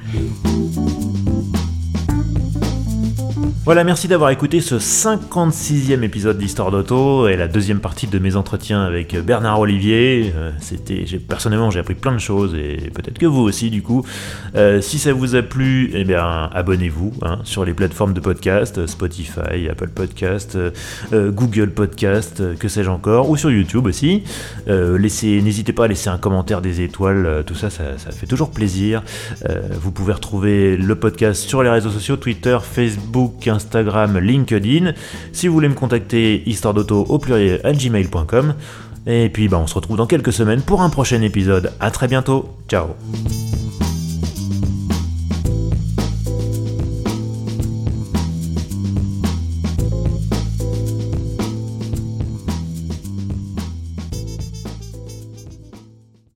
Voilà, merci d'avoir écouté ce 56e épisode d'Histoire d'Auto et la deuxième partie de mes entretiens avec Bernard Olivier. Euh, c'était, personnellement, j'ai appris plein de choses et peut-être que vous aussi, du coup. Euh, si ça vous a plu, eh bien, abonnez-vous hein, sur les plateformes de podcast, Spotify, Apple Podcast, euh, Google Podcast, que sais-je encore, ou sur YouTube aussi. n'hésitez pas à laisser un commentaire, des étoiles, tout ça, ça, ça, fait toujours plaisir. vous pouvez retrouver le podcast sur les réseaux sociaux, Twitter, Facebook, Instagram, LinkedIn. Si vous voulez me contacter, histoire d'auto au pluriel à gmail.com. Et puis bah, on se retrouve dans quelques semaines pour un prochain épisode. A très bientôt. Ciao